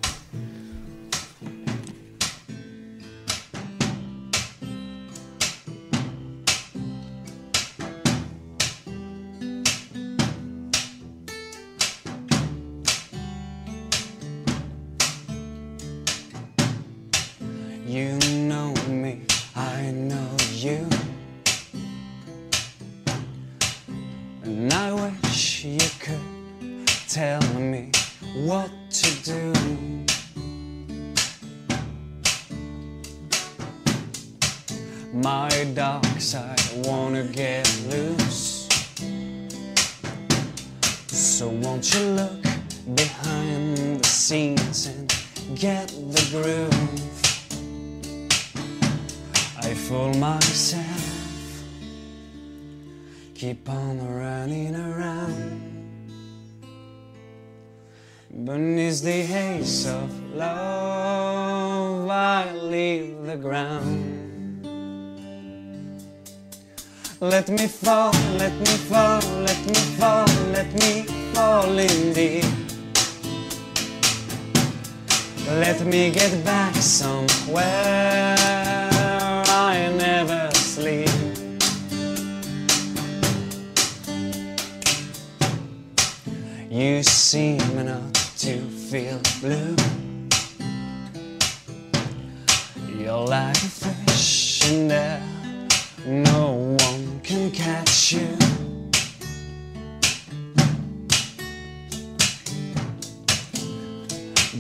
S10: Let me fall,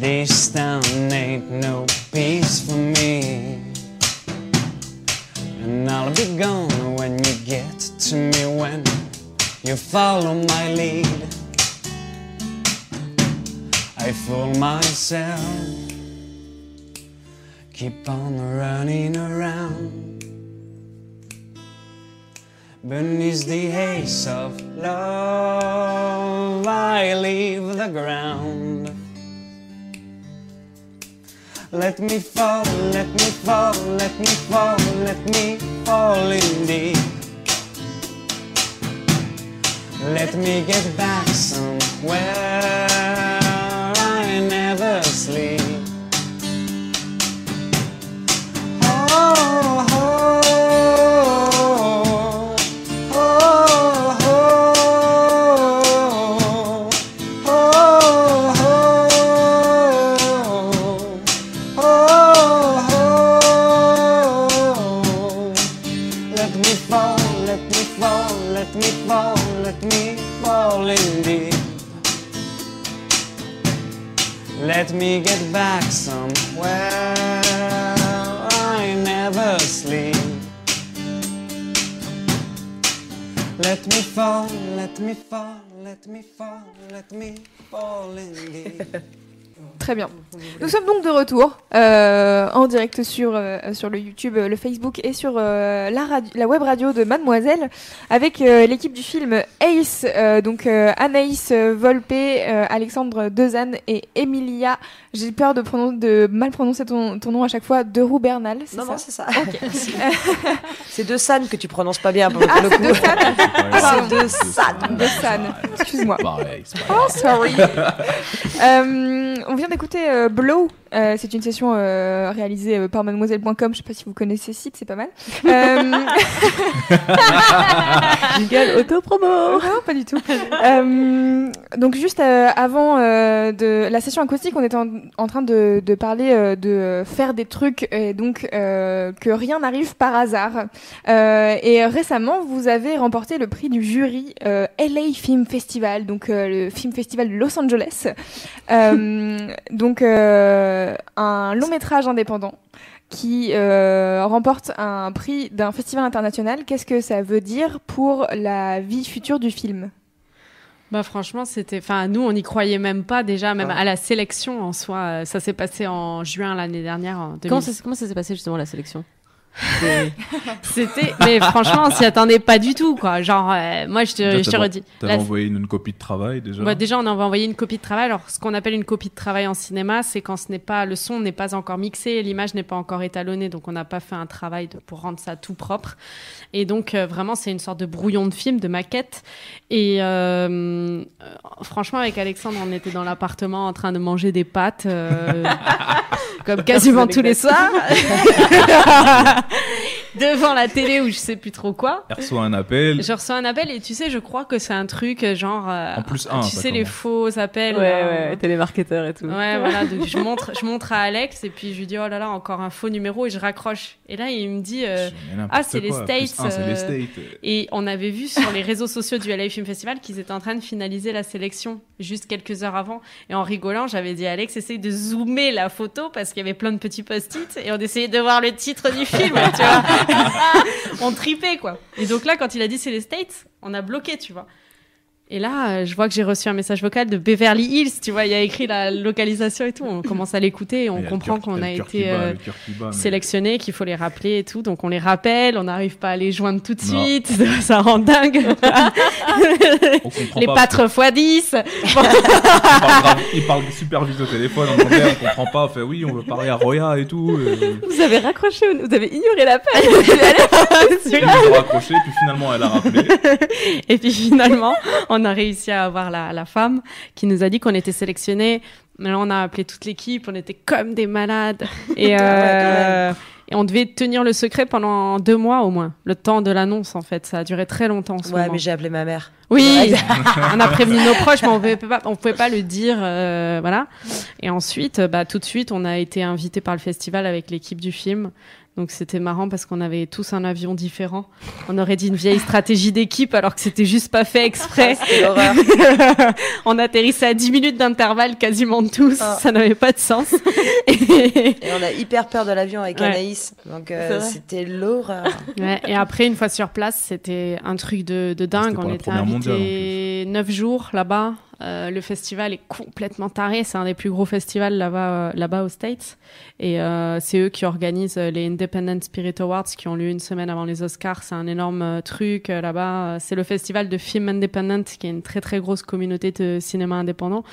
S10: This town ain't no peace for me. And I'll be gone when you get to me when you follow my lead. I fool myself, keep on running around. Beneath the haze of love, I leave the ground. Let me fall, let me fall, let me fall, let me fall in deep. Let me get back somewhere. Get back somewhere. I never sleep. Let me fall, let me fall, let me fall, let me fall in deep.
S4: Très bien. Nous sommes donc de retour euh, en direct sur, euh, sur le YouTube, euh, le Facebook et sur euh, la, radio- la web radio de Mademoiselle avec euh, l'équipe du film Ace, euh, donc euh, Anaïs Volpe, euh, Alexandre Dezanne et Emilia. J'ai peur de, pronon- de mal prononcer ton, ton nom à chaque fois, de Roux Bernal. c'est
S8: Non,
S4: ça
S8: non, c'est ça. C'est de San que tu prononces pas bien pour
S4: Ah,
S8: le
S4: c'est
S8: coup.
S4: de San
S8: C'est de San.
S4: De San. Excuse-moi. Oh, sorry. Euh, on vient d'écouter euh, Blow Euh, c'est une session euh, réalisée euh, par mademoiselle.com. Je sais pas si vous connaissez ce site, c'est pas mal. Euh,
S5: Jingle auto-promo
S4: non, pas du tout. Euh, donc juste euh, avant euh, de la session acoustique, on était en, en train de, de parler euh, de faire des trucs et donc euh, que rien n'arrive par hasard. Euh, et récemment, vous avez remporté le prix du jury euh, LA Film Festival, donc euh, le film festival de Los Angeles. Euh, donc euh, un long métrage indépendant qui euh, remporte un prix d'un festival international. Qu'est-ce que ça veut dire pour la vie future du film?
S7: Bah franchement, c'était. Enfin, nous, on n'y croyait même pas déjà, même à la sélection en soi. Euh, Ça s'est passé en juin l'année dernière. En 2000.
S5: Comment ça, comment ça s'est passé justement la sélection?
S7: C'était. Mais franchement, on s'y attendait pas du tout, quoi. Genre, euh, moi, je te, je te redis.
S6: T'avais
S7: La-
S6: envoyé une, une copie de travail déjà.
S7: Bah, déjà, on avait envoyé une copie de travail. Alors, ce qu'on appelle une copie de travail en cinéma, c'est quand ce n'est pas le son n'est pas encore mixé, l'image n'est pas encore étalonnée, donc on n'a pas fait un travail de- pour rendre ça tout propre. Et donc, euh, vraiment, c'est une sorte de brouillon de film, de maquette. Et euh, franchement, avec Alexandre, on était dans l'appartement en train de manger des pâtes, euh, comme quasiment tous les soirs, devant la télé ou je sais plus trop quoi.
S6: Elle reçoit un appel.
S7: Je reçois un appel et tu sais, je crois que c'est un truc euh, genre. euh,
S6: En plus un,
S7: Tu
S6: ça
S7: sais, les faux appels.
S5: Ouais, ouais, télémarketeur et tout.
S7: Ouais, voilà. Donc je montre, je montre à Alex et puis je lui dis oh là là, encore un faux numéro et je raccroche. Et là, il me dit euh, ah c'est les States.
S6: un, c'est les
S7: euh,
S6: States.
S7: Et on avait vu sur les réseaux sociaux du LA Film Festival qu'ils étaient en train de finaliser la sélection juste quelques heures avant. Et en rigolant, j'avais dit à Alex essaye de zoomer la photo parce qu'il y avait plein de petits post-it et on essayait de voir le titre du film. tu vois, on tripait quoi. Et donc là, quand il a dit c'est les States, on a bloqué, tu vois. Et là, euh, je vois que j'ai reçu un message vocal de Beverly Hills, tu vois, il y a écrit la localisation et tout. On commence à l'écouter et on
S6: Et
S7: comprend qu'on a été euh,
S6: mais-
S7: sélectionné, qu'il faut les rappeler et tout. Donc on les rappelle, on n'arrive pas à les joindre tout de
S6: Non.
S7: suite, ça rend dingue. Les
S6: pas.
S7: pâtres x 10.
S6: Il parle, grave- il parle super vite au téléphone en anglais, on comprend pas. On fait oui, on veut parler à Roya et tout. Et...
S5: Vous avez raccroché, vous avez ignoré l'appel.
S6: Il nous a raccroché, puis finalement elle a rappelé.
S7: Et puis finalement, on a réussi à avoir la, la femme qui nous a dit qu'on était sélectionnés. Mais là, on a appelé toute l'équipe, on était comme des malades. Et, euh, et on devait tenir le secret pendant deux mois au moins. Le temps de l'annonce, en fait. Ça a duré très longtemps. ce
S8: Ouais,
S7: moment.
S8: mais j'ai appelé ma mère.
S7: Oui, on a prévenu nos proches, mais on pouvait pas, on pouvait pas le dire, euh, voilà. Et ensuite, bah, tout de suite, on a été invité par le festival avec l'équipe du film. Donc c'était marrant parce qu'on avait tous un avion différent. On aurait dit une vieille stratégie d'équipe alors que c'était juste pas fait exprès.
S8: C'était l'horreur.
S7: on atterrissait à 10 minutes d'intervalle quasiment tous.
S8: Ah.
S7: Ça n'avait pas de sens. Et,
S8: Et on a hyper peur de l'avion avec
S7: Ouais.
S8: Anaïs. Donc euh, c'était l'horreur.
S7: Ouais, et après, une fois sur place, c'était un truc de, de dingue. On était invités neuf jours là-bas. Euh, le festival est complètement taré. C'est un des plus gros festivals là-bas, euh, là-bas aux States. Et euh, c'est eux qui organisent les Independent Spirit Awards qui ont lieu une semaine avant les Oscars. C'est un énorme euh, truc euh, là-bas. C'est le festival de film independent qui est une très très grosse communauté de cinéma indépendant.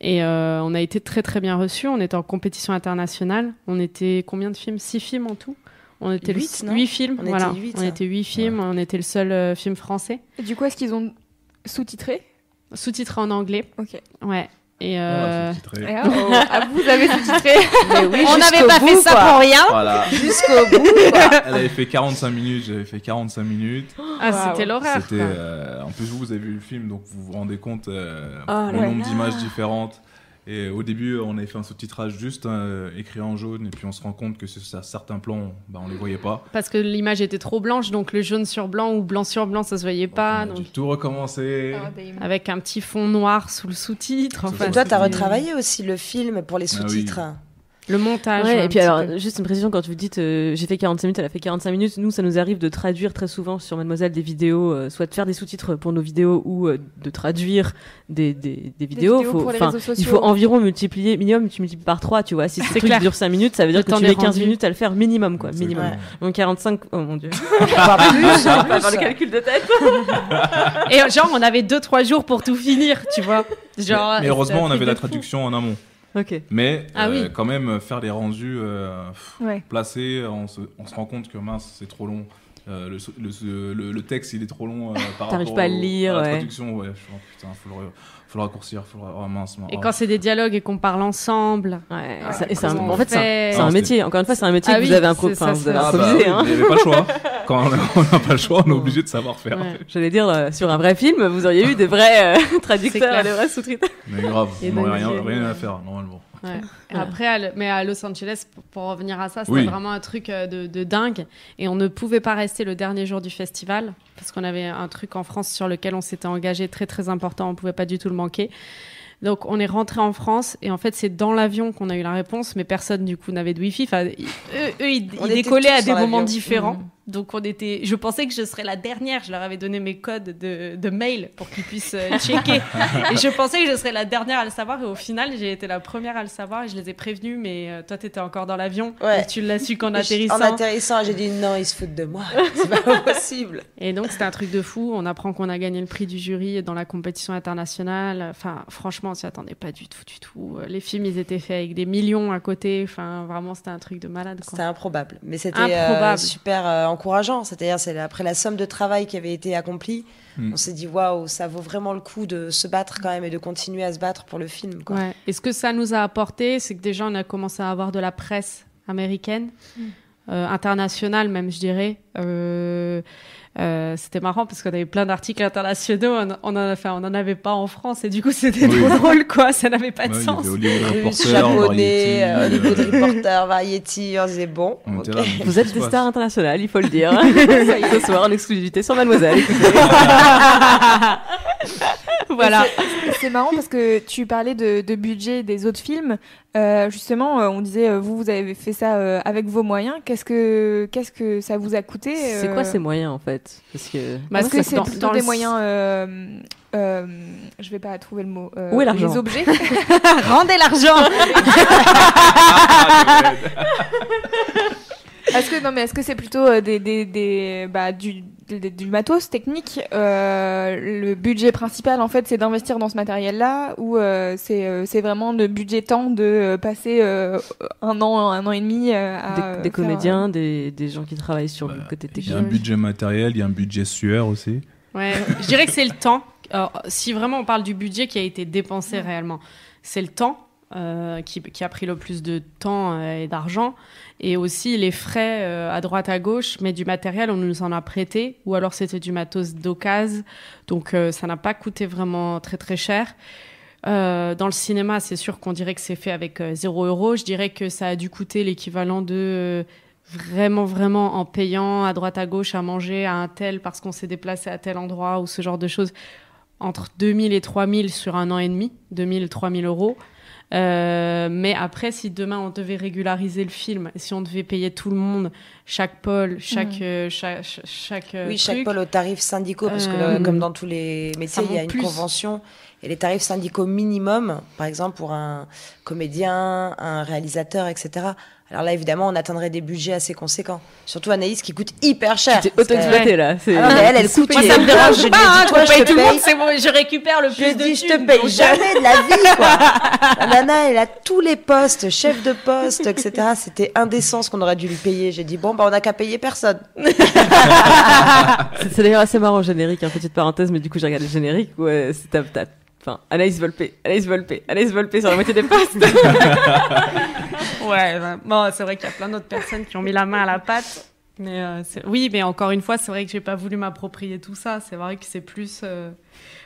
S7: Et euh, on a été très très bien reçus. On était en compétition internationale. On était combien de films? Six films en tout? On était le-
S8: Huit, non?
S7: huit films.
S8: On était
S7: voilà.
S8: huit,
S7: on
S8: hein.
S7: était huit films. On était le seul euh, film français.
S4: Et du coup, est-ce qu'ils ont sous-titré?
S7: Sous-titré en anglais.
S4: Ok.
S7: Ouais. Et euh.
S4: Et ah, oh, ah, vous avez sous-titré
S8: Mais oui,
S7: on n'avait pas
S8: bout,
S7: fait ça
S8: quoi.
S7: pour rien.
S6: Voilà.
S8: Jusqu'au bout, quoi.
S6: Elle avait fait 45 minutes, j'avais fait 45 minutes.
S7: Ah, c'était l'horreur.
S6: Euh, en plus, vous, vous avez vu le film, donc vous vous rendez compte euh,
S5: Oh
S6: le nombre d'images différentes. Et au début, on avait fait un sous-titrage juste euh, écrit en jaune, et puis on se rend compte que sur certains plans, bah, on les voyait pas.
S7: Parce que l'image était trop blanche, donc le jaune sur blanc ou blanc sur blanc, ça se voyait pas.
S6: on a
S7: Donc
S6: dû tout recommencer.
S4: Ah, bah,
S7: avec un petit fond noir sous le sous-titre. Enfin,
S8: toi, t'as
S7: c'était-
S8: retravaillé aussi le film pour les
S6: Ah oui.
S7: Le montage.
S5: Ouais, et puis alors,
S7: peu.
S5: juste une précision, quand vous dites euh, j'ai fait 45 minutes, elle a fait 45 minutes, nous ça nous arrive de traduire très souvent sur Mademoiselle des vidéos, euh, soit de faire des sous-titres pour nos vidéos ou euh, de traduire des, des, des vidéos.
S4: vidéos
S5: Faut-
S4: pour les
S5: enfin,
S4: réseaux
S5: il faut environ multiplier, minimum tu multiplies par 3, tu vois. Si ce truc dure 5 minutes, ça veut dire
S7: Le
S5: que tu mets 15
S7: rendus.
S5: minutes à le faire minimum, quoi. Minimum.
S8: Ouais.
S5: Donc 45, oh mon dieu.
S8: Voire plus,
S5: Pas faire le
S8: plus.
S5: calcul de tête.
S7: Et genre, on avait 2-3 jours pour tout finir, tu vois. Genre,
S6: Mais heureusement, on avait la traduction en amont.
S5: Ok.
S6: Mais
S7: Ah
S6: euh,
S7: oui.
S6: quand même, faire les rendus euh,
S4: Ouais.
S6: placés, on se, on se rend compte que mince, c'est trop long. euh, le, le, le- le texte il est trop long euh, par rapport
S5: pas à
S6: au-
S5: lire,
S6: à la
S5: ouais.
S6: traduction. Ouais, je suis oh, putain, faut le, faut le raccourcir, faut le. Oh mince, mince.
S7: Et quand c'est des dialogues et qu'on parle ensemble.
S5: Ouais,
S7: Ah,
S5: ça- et c'est un-
S7: comment
S5: en fait, c'est un,
S7: fait
S5: c'est un
S6: Ah,
S5: métier. Encore une fois, c'est un métier
S7: Ah
S5: que
S7: oui,
S5: vous avez, impro- enfin, vous avez
S7: ça.
S6: Ah bah
S5: improvisé. hein.
S6: il n'y avait pas le choix. Quand on n'a pas le choix, on est obligé de savoir faire.
S7: Ouais.
S5: J'allais dire, euh, sur un vrai film, vous auriez eu des vrais euh, traducteurs et des vrais sous-titres.
S6: Mais grave, on n'aurait rien, rien à faire normalement.
S7: Ouais.
S5: Voilà.
S7: Après, à le- mais à Los Angeles, pour, pour revenir à ça, c'était
S6: Oui.
S7: vraiment un truc euh, de, de dingue. Et on ne pouvait pas rester le dernier jour du festival, parce qu'on avait un truc en France sur lequel on s'était engagé très très important, on pouvait pas du tout le manquer. Donc on est rentré en France et en fait c'est dans l'avion qu'on a eu la réponse, mais personne du coup n'avait de wifi. Enfin, eux, eux, ils, décollaient à des moments différents.
S5: Mhm.
S7: Donc on était, je pensais que je serais la dernière. Je leur avais donné mes codes de, de mail pour qu'ils puissent euh, checker. et je pensais que je serais la dernière à le savoir. Et au final, j'ai été la première à le savoir et je les ai prévenus. Mais euh, toi, t'étais encore dans l'avion.
S8: Ouais.
S7: Et tu l'as su qu'en atterrissant.
S8: En atterrissant, j'ai dit non, ils se foutent de moi. C'est pas possible.
S7: Et donc c'était un truc de fou. On apprend qu'on a gagné le prix du jury dans la compétition internationale. Enfin, franchement, on s'y attendait pas du tout, du tout. Les films, ils étaient faits avec des millions à côté. Enfin, vraiment, c'était un truc de malade.
S8: C'était improbable. Mais c'était euh, super euh, encourageant. C'est-à-dire, c'est après la somme de travail qui avait été accomplie,
S6: Mm.
S8: on s'est dit waouh, ça vaut vraiment le coup de se battre quand même et de continuer à se battre pour le film. Quoi.
S7: Ouais. Et ce que ça nous a apporté, c'est que déjà, on a commencé à avoir de la presse américaine, euh, internationale même, je dirais. Euh, euh, c'était marrant parce qu'on avait plein d'articles internationaux, on, on en a, enfin, on en avait pas en France et du coup c'était
S6: Oui.
S7: trop drôle quoi, ça n'avait pas de
S6: Ouais, il y
S7: sens.
S6: avait Reporter,
S8: japonais, euh,
S6: euh,
S8: Reporter, Variety, on disait bon.
S6: on là,
S5: Vous êtes des stars internationales, il faut le dire. Ce soir en exclusivité sur Mademoiselle.
S7: voilà.
S4: C'est marrant parce que tu parlais de, de budget des autres films. Euh, justement, euh, on disait, euh, vous, vous avez fait ça euh, avec vos moyens. Qu'est-ce que, qu'est-ce que ça vous a coûté
S5: C'est quoi ces moyens en fait? Parce que
S7: Bah,
S4: Est-ce que c'est
S7: dans-
S4: plutôt
S7: dans
S4: des
S7: le-
S4: moyens euh, euh, Je vais pas trouver le mot. euh,
S5: Où est l'argent?
S4: Les objets.
S7: Rendez l'argent.
S4: Est-ce que non mais est-ce que c'est plutôt des, des, des bah, du, des- du matos technique euh, Le budget principal en fait c'est d'investir dans ce matériel-là ou euh, c'est euh, c'est vraiment le budget temps de passer euh, un an un an et demi à
S5: des, comédiens, des, des gens qui travaillent sur le
S6: Bah,
S5: côté
S6: Il y a un
S5: technique.
S6: budget matériel, il y a un budget sueur aussi.
S7: Ouais, je dirais que c'est le temps. Alors, si vraiment on parle du budget qui a été dépensé réellement, c'est le temps euh, qui, a pris le plus de temps euh, et d'argent, et aussi les frais euh, à droite à gauche, mais du matériel on nous en a prêté, ou alors c'était du matos d'occasion, donc ça n'a pas coûté vraiment très très cher. Dans le cinéma, c'est sûr qu'on dirait que c'est fait avec euh, 0 euros. Je dirais que ça a dû coûter l'équivalent de vraiment, vraiment en payant à droite à gauche à manger à un tel parce qu'on s'est déplacé à tel endroit ou ce genre de choses entre 2000 et 3000 sur un an et demi, 2000 et 3000 euros. Euh, mais après, si demain on devait régulariser le film, si on devait payer tout le monde, chaque pôle, chaque, euh, chaque, chaque, chaque, euh,
S8: Oui, chaque pôle aux tarifs syndicaux, parce que
S7: Euh,
S8: là, comme dans tous les métiers, il y a une
S7: plus.
S8: convention. Et les tarifs syndicaux minimum, par exemple pour un comédien, un réalisateur, etc. Alors là, évidemment, on atteindrait des budgets assez conséquents. Surtout Anaïs qui coûte hyper cher. Que-
S5: auto-exploité là.
S8: Ah non, mais elle, elle coûte.
S7: Moi, ça me dérange
S8: Je lui dit,
S7: hein,
S8: toi, je
S7: paye
S8: te
S7: tout le
S8: paye.
S7: monde, c'est bon, je récupère le plus de
S8: je te paye jamais de la vie, quoi. Nana, elle a tous les postes, chef de poste, etc. C'était indécent ce qu'on aurait dû lui payer. J'ai dit, bon, bah, on n'a qu'à payer personne.
S5: C'est d'ailleurs assez marrant, générique, hein, petite parenthèse, mais du coup j'ai regardé le générique euh, c'est ta, ta- Enfin, Anaïs Volpe, Anaïs Volpe, Anaïs Volpe sur la moitié des postes.
S7: Ouais, bah, bon, c'est vrai qu'il y a plein d'autres personnes qui ont mis la main à la pâte. Mais euh, oui, mais encore une fois, c'est vrai que j'ai pas voulu m'approprier tout ça. C'est vrai que c'est plus euh,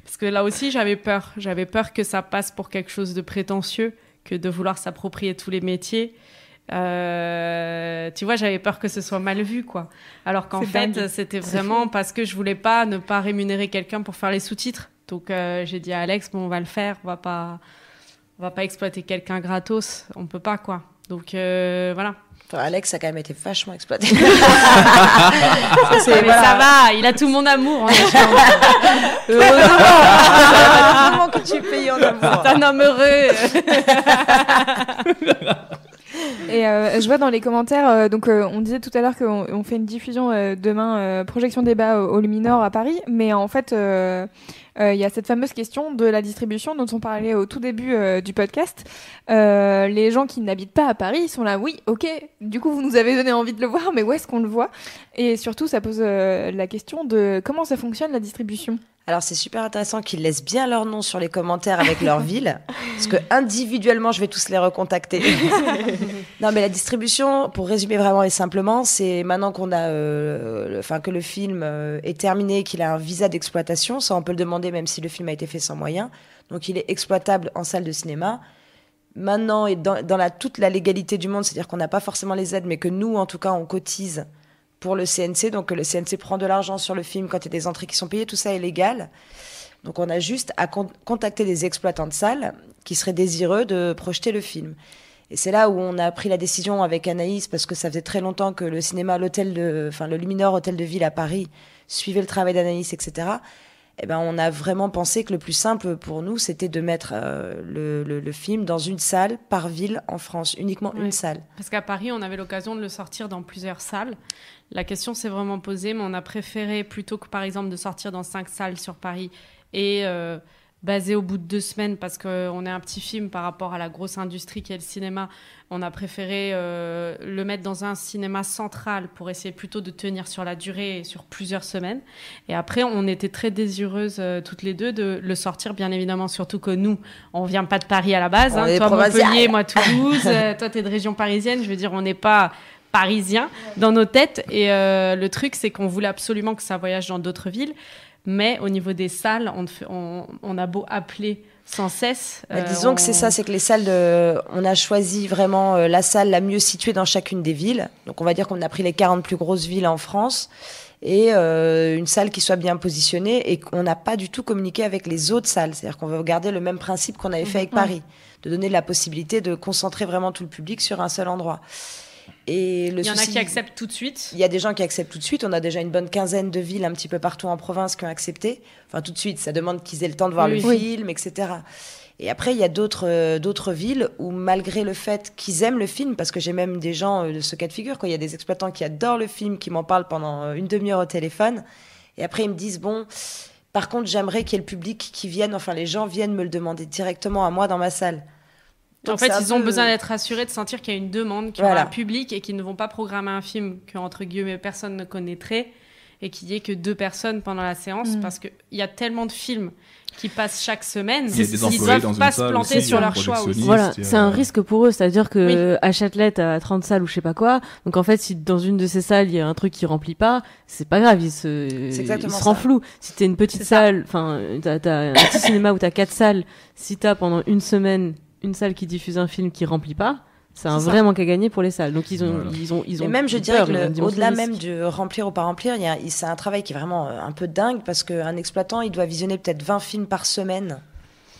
S7: parce que là aussi, j'avais peur. J'avais peur que ça passe pour quelque chose de prétentieux, que de vouloir s'approprier tous les métiers. Euh, tu vois, j'avais peur que ce soit mal vu, quoi. Alors qu'en fait, c'était vraiment parce que je voulais pas ne pas rémunérer quelqu'un pour faire les sous-titres. Donc euh, j'ai dit à Alex, bon, on va le faire. On va pas, on va pas exploiter quelqu'un gratos. On peut pas, quoi. Donc euh, voilà.
S8: Enfin, Alex a quand même été vachement exploité.
S7: Mais
S8: voilà.
S7: ça va, il a tout mon amour. hein,
S8: Heureusement que tu es payé en amour.
S7: C'est un homme heureux.
S4: Et euh, je vois dans les commentaires, euh, donc euh, on disait tout à l'heure qu'on on fait une diffusion euh, demain, euh, projection débat au, au Luminor à Paris, mais en fait, il y a cette fameuse question de la distribution dont on parlait au tout début euh, du podcast. Euh, les gens qui n'habitent pas à Paris sont là, oui, ok, du coup vous nous avez donné envie de le voir, mais où est-ce qu'on le voit? Et surtout, ça pose euh, la question de comment ça fonctionne la distribution.
S8: Alors c'est super intéressant qu'ils laissent bien leur nom sur les commentaires avec leur ville, parce que individuellement je vais tous les recontacter. non mais la distribution, pour résumer vraiment et simplement, c'est maintenant qu'on a, euh, enfin que le film euh, est terminé, qu'il a un visa d'exploitation, ça on peut le demander même si le film a été fait sans moyens, donc il est exploitable en salle de cinéma. Maintenant et dans, la, toute la légalité du monde, c'est-à-dire qu'on n'a pas forcément les aides, mais que nous en tout cas on cotise pour le CNC. Donc le CNC prend de l'argent sur le film quand il y a des entrées qui sont payées, tout ça est légal. Donc on a juste à con- contacter des exploitants de salles qui seraient désireux de projeter le film. Et c'est là où on a pris la décision avec Anaïs, parce que ça faisait très longtemps que le cinéma, l'hôtel de, enfin le Luminor Hôtel de Ville à Paris suivait le travail d'Anaïs, etc. Eh ben, on a vraiment pensé que le plus simple pour nous, c'était de mettre euh, le, le- le film dans une salle par ville en France, uniquement
S7: Ouais.
S8: une salle.
S7: Parce qu'à Paris, on avait l'occasion de le sortir dans plusieurs salles. La question s'est vraiment posée, mais on a préféré, plutôt que par exemple de sortir dans cinq salles sur Paris et euh, basé au bout de deux semaines, parce qu'on est un petit film par rapport à la grosse industrie qui est le cinéma, on a préféré euh, le mettre dans un cinéma central pour essayer plutôt de tenir sur la durée et sur plusieurs semaines. Et après, on était très désireuses euh, toutes les deux de le sortir, bien évidemment, surtout que nous, on vient pas de Paris à la base. Hein. toi. Montpellier, moi, Toulouse. euh, toi, t'es de région parisienne. Je veux dire, on n'est pas parisien dans nos têtes. Et euh, le truc, c'est qu'on voulait absolument que ça voyage dans d'autres villes. Mais au niveau des salles, on, a beau appeler sans cesse.
S8: Bah,
S7: euh,
S8: disons que c'est ça, c'est que les salles de, on a choisi vraiment euh, la salle la mieux située dans chacune des villes. Donc on va dire qu'on a pris les 40 plus grosses villes en France et euh, une salle qui soit bien positionnée et qu'on n'a pas du tout communiqué avec les autres salles. C'est-à-dire qu'on veut garder le même principe qu'on avait fait avec
S7: Mhm.
S8: Paris, de donner la possibilité de concentrer vraiment tout le public sur un seul endroit. Et le
S7: Il y en a qui acceptent tout de suite.
S8: il y a des gens qui acceptent tout de suite. On a déjà une bonne quinzaine de villes un petit peu partout en province qui ont accepté. Enfin, tout de suite, ça demande qu'ils aient le temps de voir
S7: Oui.
S8: le
S7: Oui.
S8: film, etc. Et après, il y a d'autres euh, d'autres villes où, malgré le fait qu'ils aiment le film, parce que j'ai même des gens euh, de ce cas de figure, il y a des exploitants qui adorent le film, qui m'en parlent pendant euh, une demi-heure au téléphone, et après ils me disent bon, par contre, j'aimerais qu'il y ait le public qui vienne, enfin les gens viennent me le demander directement à moi dans ma salle.
S7: En fait, ils ont besoin d'être rassurés, de sentir qu'il y a une demande, qu'il y
S8: Voilà.
S7: aura un public et qu'ils ne vont pas programmer un film que, entre guillemets, personne ne connaîtrait et qu'il y ait que deux personnes pendant la séance
S4: Mm.
S7: parce qu'il y a tellement de films qui passent chaque semaine.
S6: A
S7: Ils
S6: employés
S7: doivent pas se planter
S6: aussi,
S7: sur
S6: a
S7: leur choix aussi.
S5: Voilà,
S6: a-
S5: c'est un risque pour eux, c'est-à-dire que
S7: Oui.
S5: à Châtelet, t'as 30 salles ou je sais pas quoi. Donc en fait, si dans une de ces salles, il y a un truc qui remplit pas, c'est pas grave, il se,
S8: C'est
S5: il
S8: exactement
S5: se flou. Si t'es une petite salle, enfin, t'as, t'as un petit cinéma où t'as quatre salles, si t'as pendant une semaine une salle qui diffuse un film qui remplit pas, c'est un vrai manque à gagner pour les salles. Donc ils ont,
S6: Voilà.
S5: ils ont, ils ont.
S8: Et même, je
S5: peur,
S8: dirais que au-delà même de remplir ou pas remplir, il y a- il- c'est un travail qui est vraiment euh, un peu dingue parce qu'un exploitant, il doit visionner peut-être 20 films par semaine.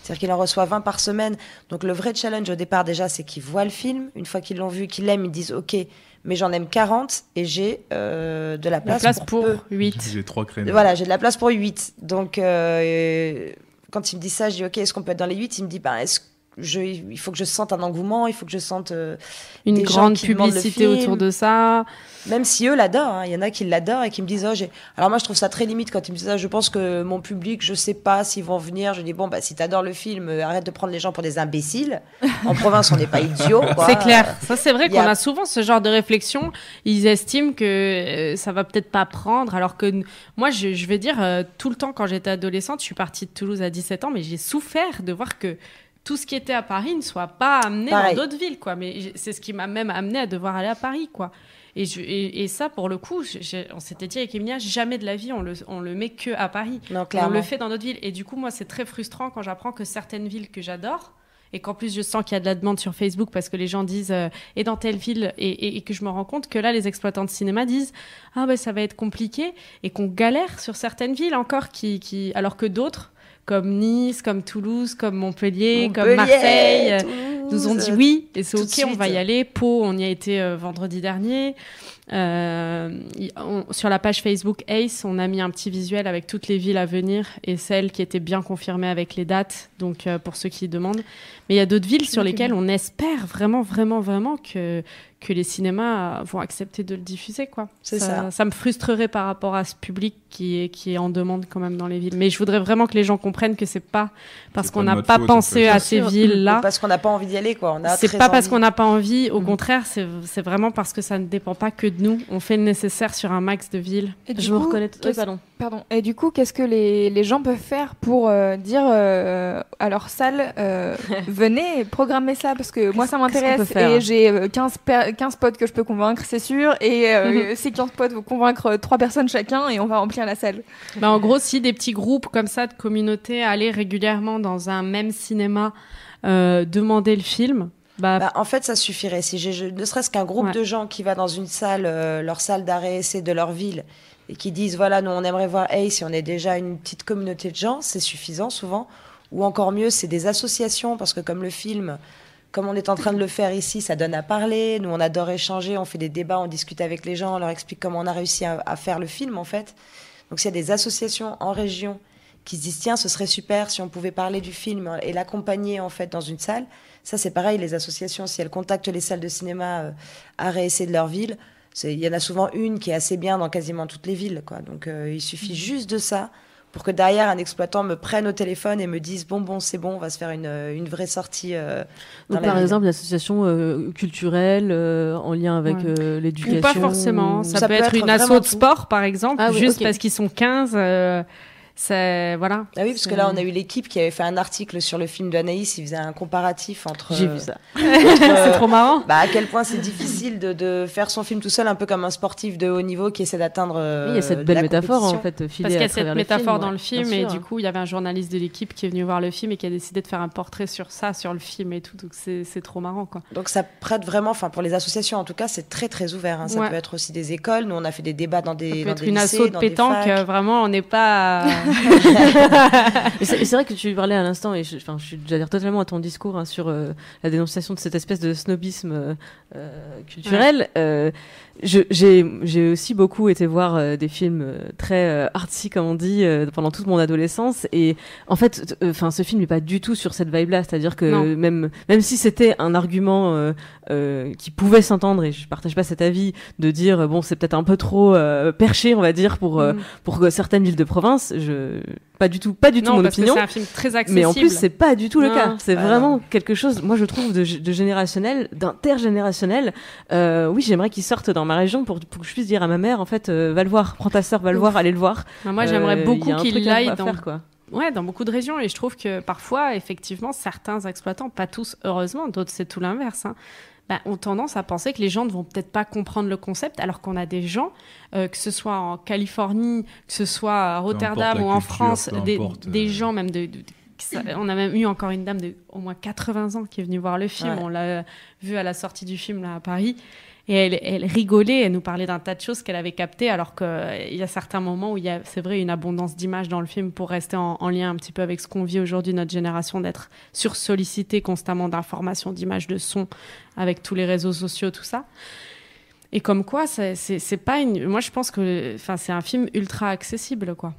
S8: C'est-à-dire qu'il en reçoit 20 par semaine. Donc le vrai challenge au départ déjà, c'est qu'ils voient le film. Une fois qu'ils l'ont vu, qu'ils l'aiment, ils disent OK, mais j'en aime 40 et j'ai euh, de la
S7: La
S8: place,
S7: place
S8: pour,
S7: pour
S8: peu.
S7: 8.
S6: J'ai trois créneaux.
S8: Voilà, j'ai de la place pour 8. Donc euh, quand il me dit ça, je dis OK, est-ce qu'on peut être dans les 8 Il me dit ben, est-ce que je, il faut que je sente un engouement, il faut que je sente euh,
S7: Une
S8: des gens
S7: grande
S8: qui demandent le
S7: publicité
S8: film.
S7: autour de ça.
S8: Même si eux l'adorent, hein. il y en a qui l'adorent et qui me disent oh j'ai. Alors moi je trouve ça très limite quand ils me disent ça. Je pense que mon public, je sais pas s'ils vont venir. Je dis bon bah si t'adores le film, euh, arrête de prendre les gens pour des imbéciles. En province on n'est pas idiots.
S7: C'est clair. Ça, c'est vrai
S8: a-
S7: qu'on a souvent ce genre de réflexion. Ils estiment que euh, ça va peut-être pas prendre, alors que moi, je, je vais dire, euh, tout le temps, quand j'étais adolescente, je suis partie de Toulouse à 17 ans, mais j'ai souffert de voir que tout ce qui était à Paris ne soit pas amené
S8: Pareil.
S7: dans d'autres villes, quoi. Mais c'est ce qui m'a même amené à devoir aller à Paris, quoi. Et, je, et, et ça, pour le coup, on s'était dit avec Emilia, jamais de la vie on le, on le met que à Paris.
S8: Non
S7: On le fait dans d'autres villes. Et du coup, moi, c'est très frustrant quand j'apprends que certaines villes que j'adore, et qu'en plus je sens qu'il y a de la demande sur Facebook parce que les gens disent euh, et dans telle ville et, et- et que je me rends compte que là les exploitants de cinéma disent ah ben ça va être compliqué et qu'on galère sur certaines villes encore qui, qui alors que d'autres comme Nice, comme Toulouse, comme Montpellier, comme Marseille, euh,
S8: Toulouse,
S7: nous ont dit oui, et c'est ok, on va y aller. Pau, on y a été euh, vendredi dernier. Euh, on- sur la page Facebook Ace, on a mis un petit visuel avec toutes les villes à venir et celles qui étaient bien confirmées avec les dates, donc euh, pour ceux qui demandent. Mais il y a d'autres villes sur lesquelles on espère vraiment, vraiment, vraiment que, que les cinémas vont accepter de le diffuser. quoi.
S8: C'est ça.
S7: Ça me frustrerait par rapport à ce public qui est, qui est en demande quand même dans les villes. Mais je voudrais vraiment que les gens comprennent que c'est pas parce qu'on n'a pas
S6: faute, en
S7: pensé
S6: fait.
S7: à ces villes-là.
S8: Parce qu'on n'a pas envie d'y aller, quoi.
S7: C'est pas parce qu'on n'a pas envie, au
S8: Mm.
S7: contraire, c'est c'est vraiment parce que ça ne dépend pas que de nous. On fait le nécessaire sur un max de villes.
S4: Et
S5: Je me
S4: coup,
S5: reconnais. Oui,
S4: qu'est-ce-
S5: pardon.
S4: Pardon. Et du coup, qu'est-ce que les, les gens peuvent faire pour euh, dire euh, à leur salle, euh, venez et programmez ça? Parce que moi, ça m'intéresse et j'ai euh, 15, per- 15 potes que je peux convaincre, c'est sûr. Et euh, ces 15 potes vont convaincre 3 personnes chacun et on va remplir la salle.
S7: Bah, en gros, si des petits groupes comme ça de communautés allaient régulièrement dans un même cinéma euh, demander le film, bah,
S8: Bah, en fait, ça suffirait. Si j'ai je- ne serait-ce qu'un groupe
S7: Ouais.
S8: de gens qui va dans une salle, euh, leur salle d'arrêt essai de leur ville, et qui disent voilà, nous on aimerait voir Ace, si on est déjà une petite communauté de gens, c'est suffisant souvent. Ou encore mieux, c'est des associations, parce que comme le film, comme on est en train de le faire ici, ça donne à parler. Nous, on adore échanger, on fait des débats, on discute avec les gens, on leur explique comment on a réussi à, à faire le film, en fait. Donc, s'il y a des associations en région qui se disent tiens, ce serait super si on pouvait parler du film et l'accompagner en fait dans une salle. Ça, c'est pareil, les associations, si elles contactent les salles de cinéma euh, à réessayer de leur ville, il y en a souvent une qui est assez bien dans quasiment toutes les villes. Quoi. Donc, euh, il suffit juste de ça pour que derrière un exploitant me prenne au téléphone et me dise bon, bon, c'est bon, on va se faire une, euh, une vraie sortie. euh, dans la
S5: par
S8: ville.
S5: exemple, l'association euh, culturelle euh, en lien avec
S7: Ouais.
S5: euh, l'éducation.
S7: ou pas forcément. Ça,
S8: Ça
S7: peut,
S8: peut
S7: être
S8: être
S7: une asso de sport, par exemple,
S5: Ah oui,
S7: juste parce qu'ils sont 15. Euh, c'est voilà.
S8: Ah oui, parce que là, on a eu l'équipe qui avait fait un article sur le film d'Anaïs. Il faisait un comparatif entre.
S5: J'ai
S8: euh,
S5: vu ça.
S8: entre,
S7: C'est
S8: euh,
S7: trop marrant.
S8: Bah, à quel point c'est difficile de, de faire son film tout seul, un peu comme un sportif de haut niveau qui essaie d'atteindre. euh,
S5: Oui, il y a cette belle métaphore en fait filée
S7: Parce qu'il y a cette métaphore
S5: film,
S7: dans
S5: ouais,
S7: le film et du coup il y avait un journaliste de l'équipe qui est venu voir le film et qui a décidé de faire un portrait sur ça, sur le film et tout. Donc c'est c'est trop marrant quoi.
S8: Donc ça prête vraiment, enfin pour les associations en tout cas, c'est très très ouvert. hein. Ça
S7: Ouais.
S8: peut être aussi des écoles. Nous on a fait des débats dans des,
S7: Ça peut
S8: dans
S7: être
S8: des
S7: une
S8: lycées,
S7: asso de
S8: dans des
S7: pétanque,
S8: facs.
S7: euh, vraiment on n'est pas.
S5: C'est vrai que tu parlais à l'instant, et je, suis j'adhère totalement à ton discours hein, sur euh, la dénonciation de cette espèce de snobisme euh, euh, culturel. J'ai aussi beaucoup été voir euh, des films euh, très euh, artsy, comme on dit, euh, pendant toute mon adolescence. Et en fait, enfin, ce film n'est pas du tout sur cette vibe-là. C'est-à-dire que
S7: Non.
S5: même même si c'était un argument qui pouvait s'entendre, et je partage pas cet avis, de dire bon, c'est peut-être un peu trop euh, perché, on va dire, pour euh,
S7: Mm.
S5: pour certaines villes de province. Je pas du tout, pas du tout
S7: non,
S5: mon
S7: parce
S5: opinion.
S7: que c'est un film très accessible.
S5: Mais en plus, c'est pas du tout le cas. C'est
S8: Ah,
S5: vraiment quelque chose, moi je trouve, de, de générationnel, d'intergénérationnel. Euh, oui, j'aimerais qu'il sorte dans ma région pour, pour que je puisse dire à ma mère, en fait, euh, va le voir, prends ta sœur, va le voir, allez le voir.
S7: Bah, moi j'aimerais
S5: Euh,
S7: beaucoup qu'il aille dans
S5: faire, quoi.
S7: Ouais, dans beaucoup de régions. Et je trouve que parfois, effectivement, certains exploitants, pas tous, heureusement, d'autres c'est tout l'inverse, hein, bah, ont tendance à penser que les gens ne vont peut-être pas comprendre le concept, alors qu'on a des gens, euh, que ce soit en Californie, que ce soit à Rotterdam ou en
S6: culture,
S7: France, des,
S6: importe,
S7: des
S6: euh.
S7: gens même de... on a même eu encore une dame de au moins 80 ans qui est venue voir le film.
S8: Ouais.
S7: On l'a vu à la sortie du film là à Paris. Et elle, elle rigolait, elle nous parlait d'un tas de choses qu'elle avait captées, alors qu'il y a certains moments où il y a, c'est vrai, une abondance d'images dans le film pour rester en, en lien un petit peu avec ce qu'on vit aujourd'hui, notre génération, d'être sursollicité constamment d'informations, d'images, de sons, avec tous les réseaux sociaux, tout ça. Et comme quoi, c'est, c'est, c'est pas une. Moi, je pense que enfin, c'est un film ultra accessible, quoi.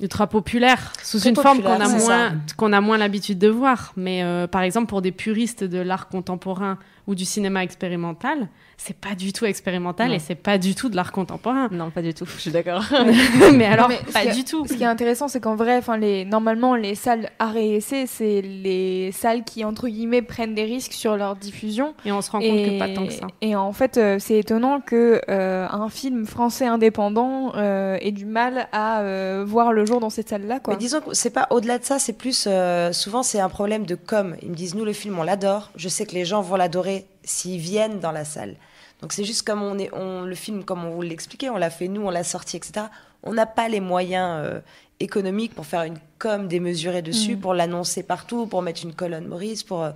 S7: Ultra populaire, sous
S8: Très
S7: une forme qu'on a, moins, qu'on a moins l'habitude de voir. Mais euh, par exemple, pour des puristes de l'art contemporain ou du cinéma expérimental, c'est pas du tout expérimental
S5: Non.
S7: et c'est pas du tout de l'art contemporain.
S5: Non, pas du tout, je suis d'accord.
S7: mais alors,
S4: mais
S7: pas
S4: qui est-
S7: du tout.
S4: Ce qui est intéressant, c'est qu'en vrai, enfin, les, normalement, les salles arts et essais, c'est les salles qui, entre guillemets, prennent des risques sur leur diffusion.
S7: Et on se rend compte que pas tant que ça.
S4: Et en fait, euh, c'est étonnant que euh, un film français indépendant euh, ait du mal à euh, voir le jour dans cette salle-là, quoi.
S8: Mais disons que c'est pas au-delà de ça, c'est plus euh, souvent c'est un problème de com. Ils me disent nous le film on l'adore, je sais que les gens vont l'adorer s'ils viennent dans la salle. Donc c'est juste comme on est, on, le film comme on vous l'expliquait, on l'a fait nous, on l'a sorti, etc. On n'a pas les moyens euh, économique pour faire une com démesurée dessus,
S7: Mm.
S8: pour l'annoncer partout, pour mettre une colonne Maurice. Pour, euh,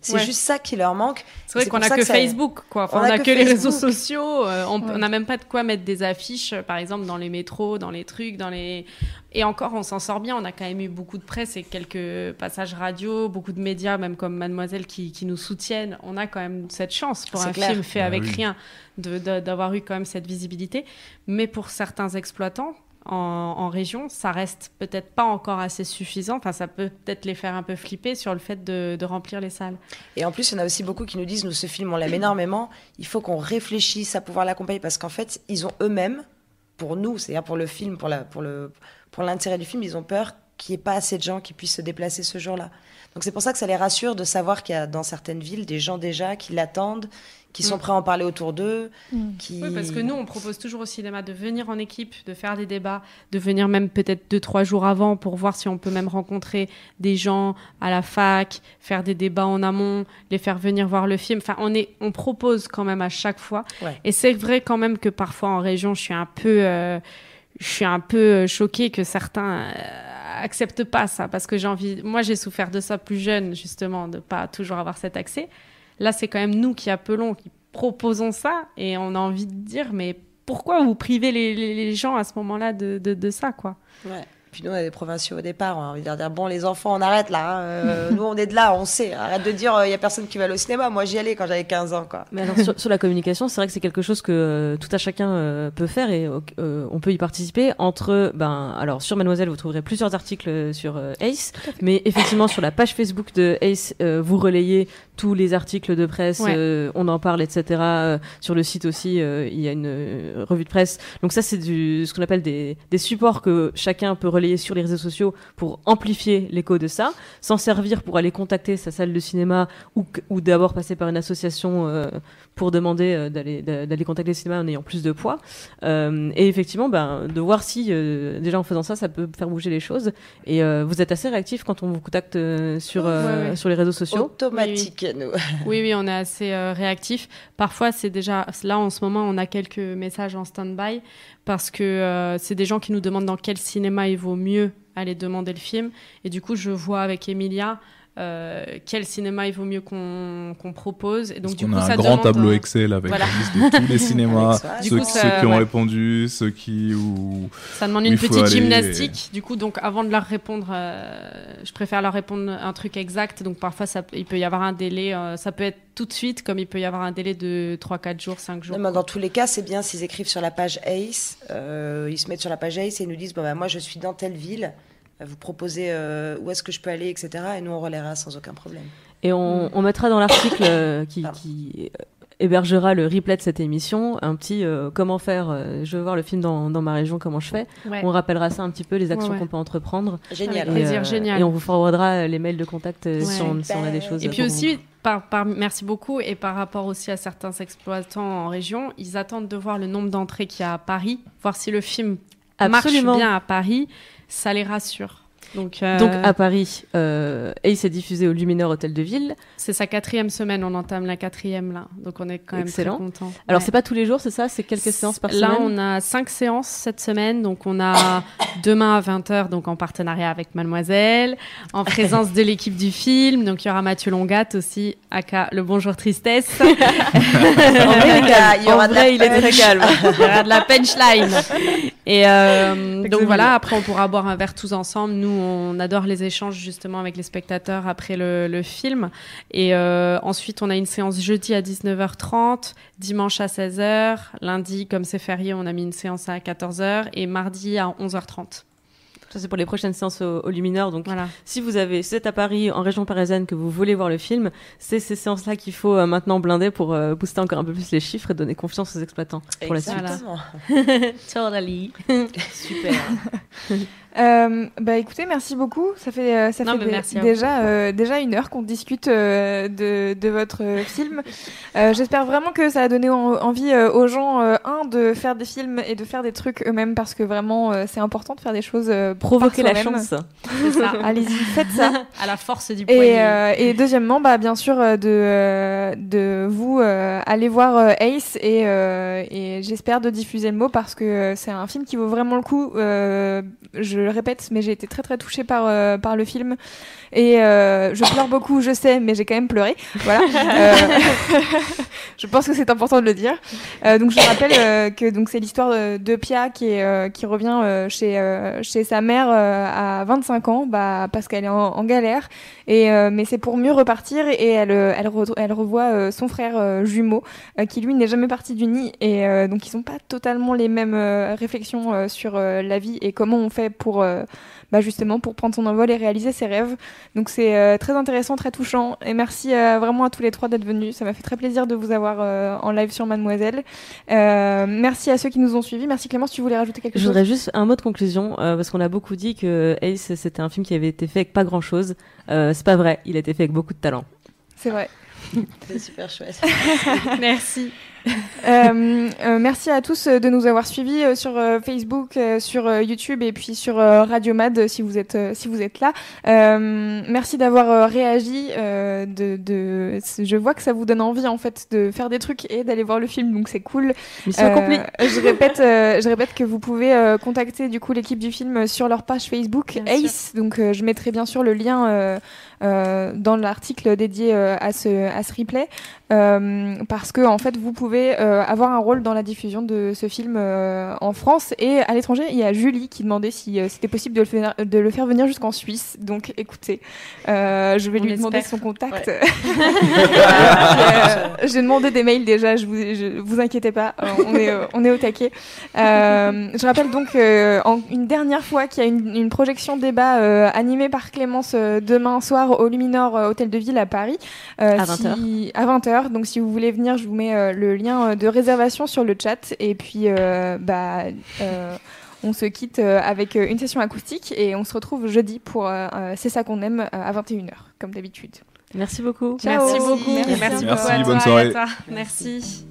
S8: c'est
S7: Ouais.
S8: juste ça qui leur manque.
S7: C'est vrai qu'on a que,
S8: que ça-
S7: Facebook, quoi. Enfin,
S8: On
S7: on,
S8: a que
S7: que, les réseaux sociaux. euh, on
S4: Ouais.
S7: n'a même pas de quoi mettre des affiches, euh, par exemple, dans les métros, dans les trucs, dans les. Et encore, on s'en sort bien. On a quand même eu beaucoup de presse et quelques passages radio, beaucoup de médias, même comme Mademoiselle, qui, qui nous soutiennent. On a quand même cette chance pour un
S8: clair.
S7: film fait
S6: Bah
S7: avec
S6: oui.
S7: rien d'avoir eu quand même cette visibilité. Mais pour certains exploitants. En, région, ça reste peut-être pas encore assez suffisant. Enfin, ça peut peut-être les faire un peu flipper sur le fait de, de remplir les salles.
S8: Et en plus, il y en a aussi beaucoup qui nous disent, nous, ce film, on l'aime énormément. Il faut qu'on réfléchisse à pouvoir l'accompagner parce qu'en fait, ils ont eux-mêmes, pour nous, c'est-à-dire pour le film, pour la, pour le, pour l'intérêt du film, ils ont peur qu'il n'y ait pas assez de gens qui puissent se déplacer ce jour-là. Donc c'est pour ça que ça les rassure de savoir qu'il y a dans certaines villes des gens déjà qui l'attendent, qui sont
S7: Mm.
S8: prêts à en parler autour d'eux, qui.
S7: Oui, parce que nous, on propose toujours au cinéma de venir en équipe, de faire des débats, de venir même peut-être deux, trois jours avant pour voir si on peut même rencontrer des gens à la fac, faire des débats en amont, les faire venir voir le film. Enfin, on, est, on propose quand même à chaque fois.
S8: Ouais.
S7: Et c'est vrai quand même que parfois en région, je suis un peu, euh, je suis un peu euh, choquée que certains euh, acceptent pas ça, parce que j'ai envie. Moi, j'ai souffert de ça plus jeune, justement, de pas toujours avoir cet accès. Là, c'est quand même nous qui appelons, qui proposons ça, et on a envie de dire, mais pourquoi vous privez les, les- les gens à ce moment-là de, de, de ça, quoi?
S8: Ouais. Puis nous, on est des provinciaux au départ. On a envie de leur dire bon, les enfants, on arrête là. hein. Euh, nous, on est de là, on sait. Arrête de dire il y a personne qui va aller au cinéma. Moi, j'y allais quand j'avais 15 ans, quoi.
S5: Mais alors sur, sur la communication, c'est vrai que c'est quelque chose que euh, tout à chacun euh, peut faire et euh, on peut y participer. Entre, ben, alors sur Mademoiselle, vous trouverez plusieurs articles sur euh, Ace, mais effectivement sur la page Facebook de Ace, euh, vous relayez tous les articles de presse,
S7: Ouais.
S5: euh, on en parle, etc. Euh, sur le site aussi, euh, il y a une revue de presse. Donc ça, c'est du ce qu'on appelle des, des supports que chacun peut relayer sur les réseaux sociaux pour amplifier l'écho de ça, s'en servir pour aller contacter sa salle de cinéma ou, d'abord passer par une association euh, pour demander euh, d'aller d'a- d'aller contacter le cinéma en ayant plus de poids. Euh, et effectivement, ben, de voir si euh, déjà en faisant ça, ça peut faire bouger les choses. Et euh, vous êtes assez réactif quand on vous contacte euh, sur, euh,
S7: Ouais, ouais.
S5: sur les réseaux sociaux.
S8: Automatique, nous.
S7: Oui, oui, on est assez euh, réactif. Parfois, c'est déjà là en ce moment, on a quelques messages en stand-by parce que euh, c'est des gens qui nous demandent dans quel cinéma il vaut mieux aller demander le film. Et du coup, je vois avec Emilia euh, quel cinéma il vaut mieux qu'on propose. Et donc,
S6: Parce
S7: du
S6: qu'on
S7: coup,
S6: a
S7: ça
S6: un grand
S7: euh,
S6: Excel avec
S7: voilà.
S6: la liste de tous les cinémas, ceux,
S7: coup, ça-
S6: ceux qui ont répondu, ceux qui ou
S7: Ça demande
S6: où
S7: une petite gymnastique. Du coup, donc avant de leur répondre, euh, je préfère leur répondre un truc exact. Donc parfois, ça, il peut y avoir un délai. euh, ça peut être tout de suite, comme il peut y avoir un délai de 3, 4 jours, 5 jours.
S8: Non, mais dans tous les cas, c'est bien s'ils écrivent sur la page ACE. euh, ils se mettent sur la page ACE et ils nous disent bon, bah, Moi, je suis dans telle ville. Vous proposez euh, où est-ce que je peux aller, etc. Et nous, on relaiera sans aucun problème.
S5: Et on, on mettra dans l'article euh, qui, euh, hébergera le replay de cette émission un petit euh, comment faire. euh, je veux voir le film dans, dans ma région, comment je fais.
S7: Ouais.
S5: On rappellera ça un petit peu, les actions
S7: Ouais, ouais.
S5: qu'on peut entreprendre.
S8: Génial.
S7: Avec plaisir,
S5: et,
S7: génial.
S5: Et on vous forwardera les mails de contact
S7: Ouais.
S5: si, on, si on a des choses.
S7: Et puis aussi, par, par- merci beaucoup. Et par rapport aussi à certains exploitants en région, ils attendent de voir le nombre d'entrées qu'il y a à Paris, voir si le film
S5: Absolument.
S7: marche bien à Paris. Ça les rassure. Donc, euh,
S5: Donc à Paris, euh, Ace est diffusé au Lumineur Hôtel de Ville.
S7: c'est sa quatrième semaine. On entame la quatrième là. Donc on est quand même
S5: Excellent.
S7: très contents.
S5: Alors
S7: Ouais.
S5: c'est pas tous les jours, c'est ça? C'est quelques séances par
S7: Là,
S5: semaine?
S7: on a cinq séances cette semaine. Donc, on a demain à 20h, donc en partenariat avec Mademoiselle, en présence de l'équipe du film. Donc, il y aura Mathieu Longat aussi, aka Le Bonjour Tristesse.
S8: En vrai, il y il
S5: En
S8: aura de
S5: vrai,
S8: la
S5: il est très
S8: punch.
S5: calme.
S7: il y aura de la punchline. Et euh, donc voilà, après on pourra boire un verre tous ensemble. Nous, on adore les échanges justement avec les spectateurs après le, le film. Et euh, ensuite, on a une séance jeudi à 19h30, dimanche à 16h, lundi, comme c'est férié, on a mis une séance à 14h et mardi à 11h30.
S5: Ça c'est pour les prochaines séances au, au Lumineur. Donc
S7: Voilà.
S5: si vous avez, si vous êtes à Paris, en région parisienne, que vous voulez voir le film, c'est ces séances-là qu'il faut euh, maintenant blinder pour euh, booster encore un peu plus les chiffres et donner confiance aux exploitants pour la suite.
S8: Exactement.
S5: Totally. Super.
S4: Euh, bah écoutez, merci beaucoup. Ça fait, euh, ça
S7: Non,
S4: fait
S7: mais
S4: dé-
S7: merci à
S4: déjà, euh, déjà une heure qu'on discute euh, de, de votre film. Euh, J'espère vraiment que ça a donné en- envie euh, aux gens, euh, un, de faire des films et de faire des trucs eux-mêmes parce que vraiment, euh, c'est important de faire des choses euh,
S5: Provoquer
S4: par
S5: la chance.
S4: Allez-y, faites ça.
S7: à la force du poignet.
S4: Et, euh, et deuxièmement, bah, bien sûr, de, de vous euh, aller voir euh, Ace et, euh, et j'espère de diffuser le mot parce que c'est un film qui vaut vraiment le coup. Euh, je je le répète, mais j'ai été très très touchée par, euh, par le film. Et euh, je pleure beaucoup, je sais, mais j'ai quand même pleuré. Voilà. Euh, je pense que c'est important de le dire. Euh, donc je rappelle euh, que donc c'est l'histoire de, de Pia qui, est, euh, qui revient euh, chez, euh, chez sa mère à 25 ans bah, parce qu'elle est en, en galère. Et, euh, mais c'est pour mieux repartir et elle, elle, re- elle revoit son frère jumeau qui lui n'est jamais parti du nid. Et euh, donc ils n'ont pas totalement les mêmes réflexions sur la vie et comment on fait pour... bah justement pour prendre son envol et réaliser ses rêves. Donc c'est euh, très intéressant, très touchant. Et merci euh, vraiment à tous les trois d'être venus. Ça m'a fait très plaisir de vous avoir euh, en live sur Mademoiselle. Merci à ceux qui nous ont suivis. Merci Clémence, tu voulais rajouter quelque
S5: Je
S4: chose?
S5: voudrais juste un mot de conclusion parce qu'on a beaucoup dit que Ace c'était un film qui avait été fait avec pas grand chose. C'est pas vrai, il a été fait avec beaucoup de talent.
S4: C'est vrai.
S8: C'est super chouette.
S11: Merci.
S4: Euh, euh, merci à tous euh, de nous avoir suivis euh, sur Facebook, sur YouTube et puis sur Radio Mad si vous êtes si vous êtes là. Euh, merci d'avoir réagi. euh, de, de, je vois que ça vous donne envie en fait de faire des trucs et d'aller voir le film, donc c'est cool. Euh, je répète, euh, je répète que vous pouvez euh, contacter du coup l'équipe du film sur leur page Facebook
S11: Bien
S4: Ace. Donc euh, je mettrai bien sûr le lien dans l'article dédié euh, à ce à ce replay euh, parce que en fait vous pouvez euh, avoir un rôle dans la diffusion de ce film euh, en France et à l'étranger. Il y a Julie qui demandait si euh, c'était possible de le faire de le faire venir jusqu'en Suisse. Donc écoutez, euh, je vais
S11: On
S4: lui demander son contact. Euh, J'ai demandé des mails déjà, je vous, je, vous inquiétez pas, euh, on, est, euh, on est au taquet. Euh, je rappelle donc euh, en, une dernière fois qu'il y a une, une projection débat euh, animée par Clémence euh, demain soir au Luminor euh, Hôtel de Ville à Paris. Euh,
S5: À
S4: si- à 20h. Donc si vous voulez venir, je vous mets euh, le lien de réservation sur le chat. Et puis, euh, bah, euh, on se quitte euh, avec une session acoustique et on se retrouve jeudi pour euh, C'est ça qu'on aime à 21h, comme d'habitude.
S5: Merci beaucoup.
S4: Ciao.
S11: Merci beaucoup.
S4: Merci.
S11: Merci,
S7: Merci,
S11: beaucoup à
S7: bonne
S11: toi et à
S7: soirée.
S11: toi. Merci.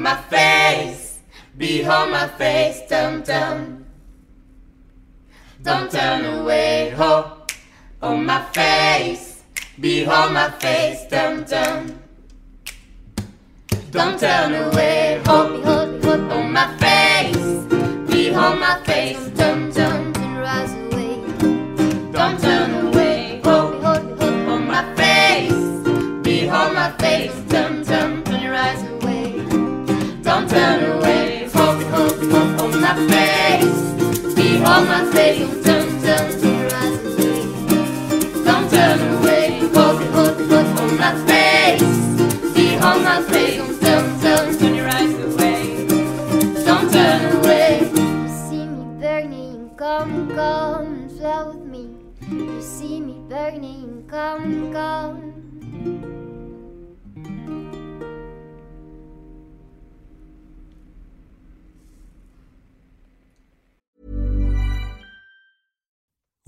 S12: on my face, behold my face, dum dum. Don't turn away, ho, on my face, behold my face, dum dum. Don't turn away, ho, behold, behold, on my face, behold my face. turn away. Smoke, smoke, smoke on my face. Be on my face. Don't turn, turn to rise and Don't turn away. Smoke, smoke, smoke on my face. Be
S11: on my face. Don't turn, turn to your eyes away. Don't turn away. You see me burning. Come, come, fly with me. You see me burning. Come, come.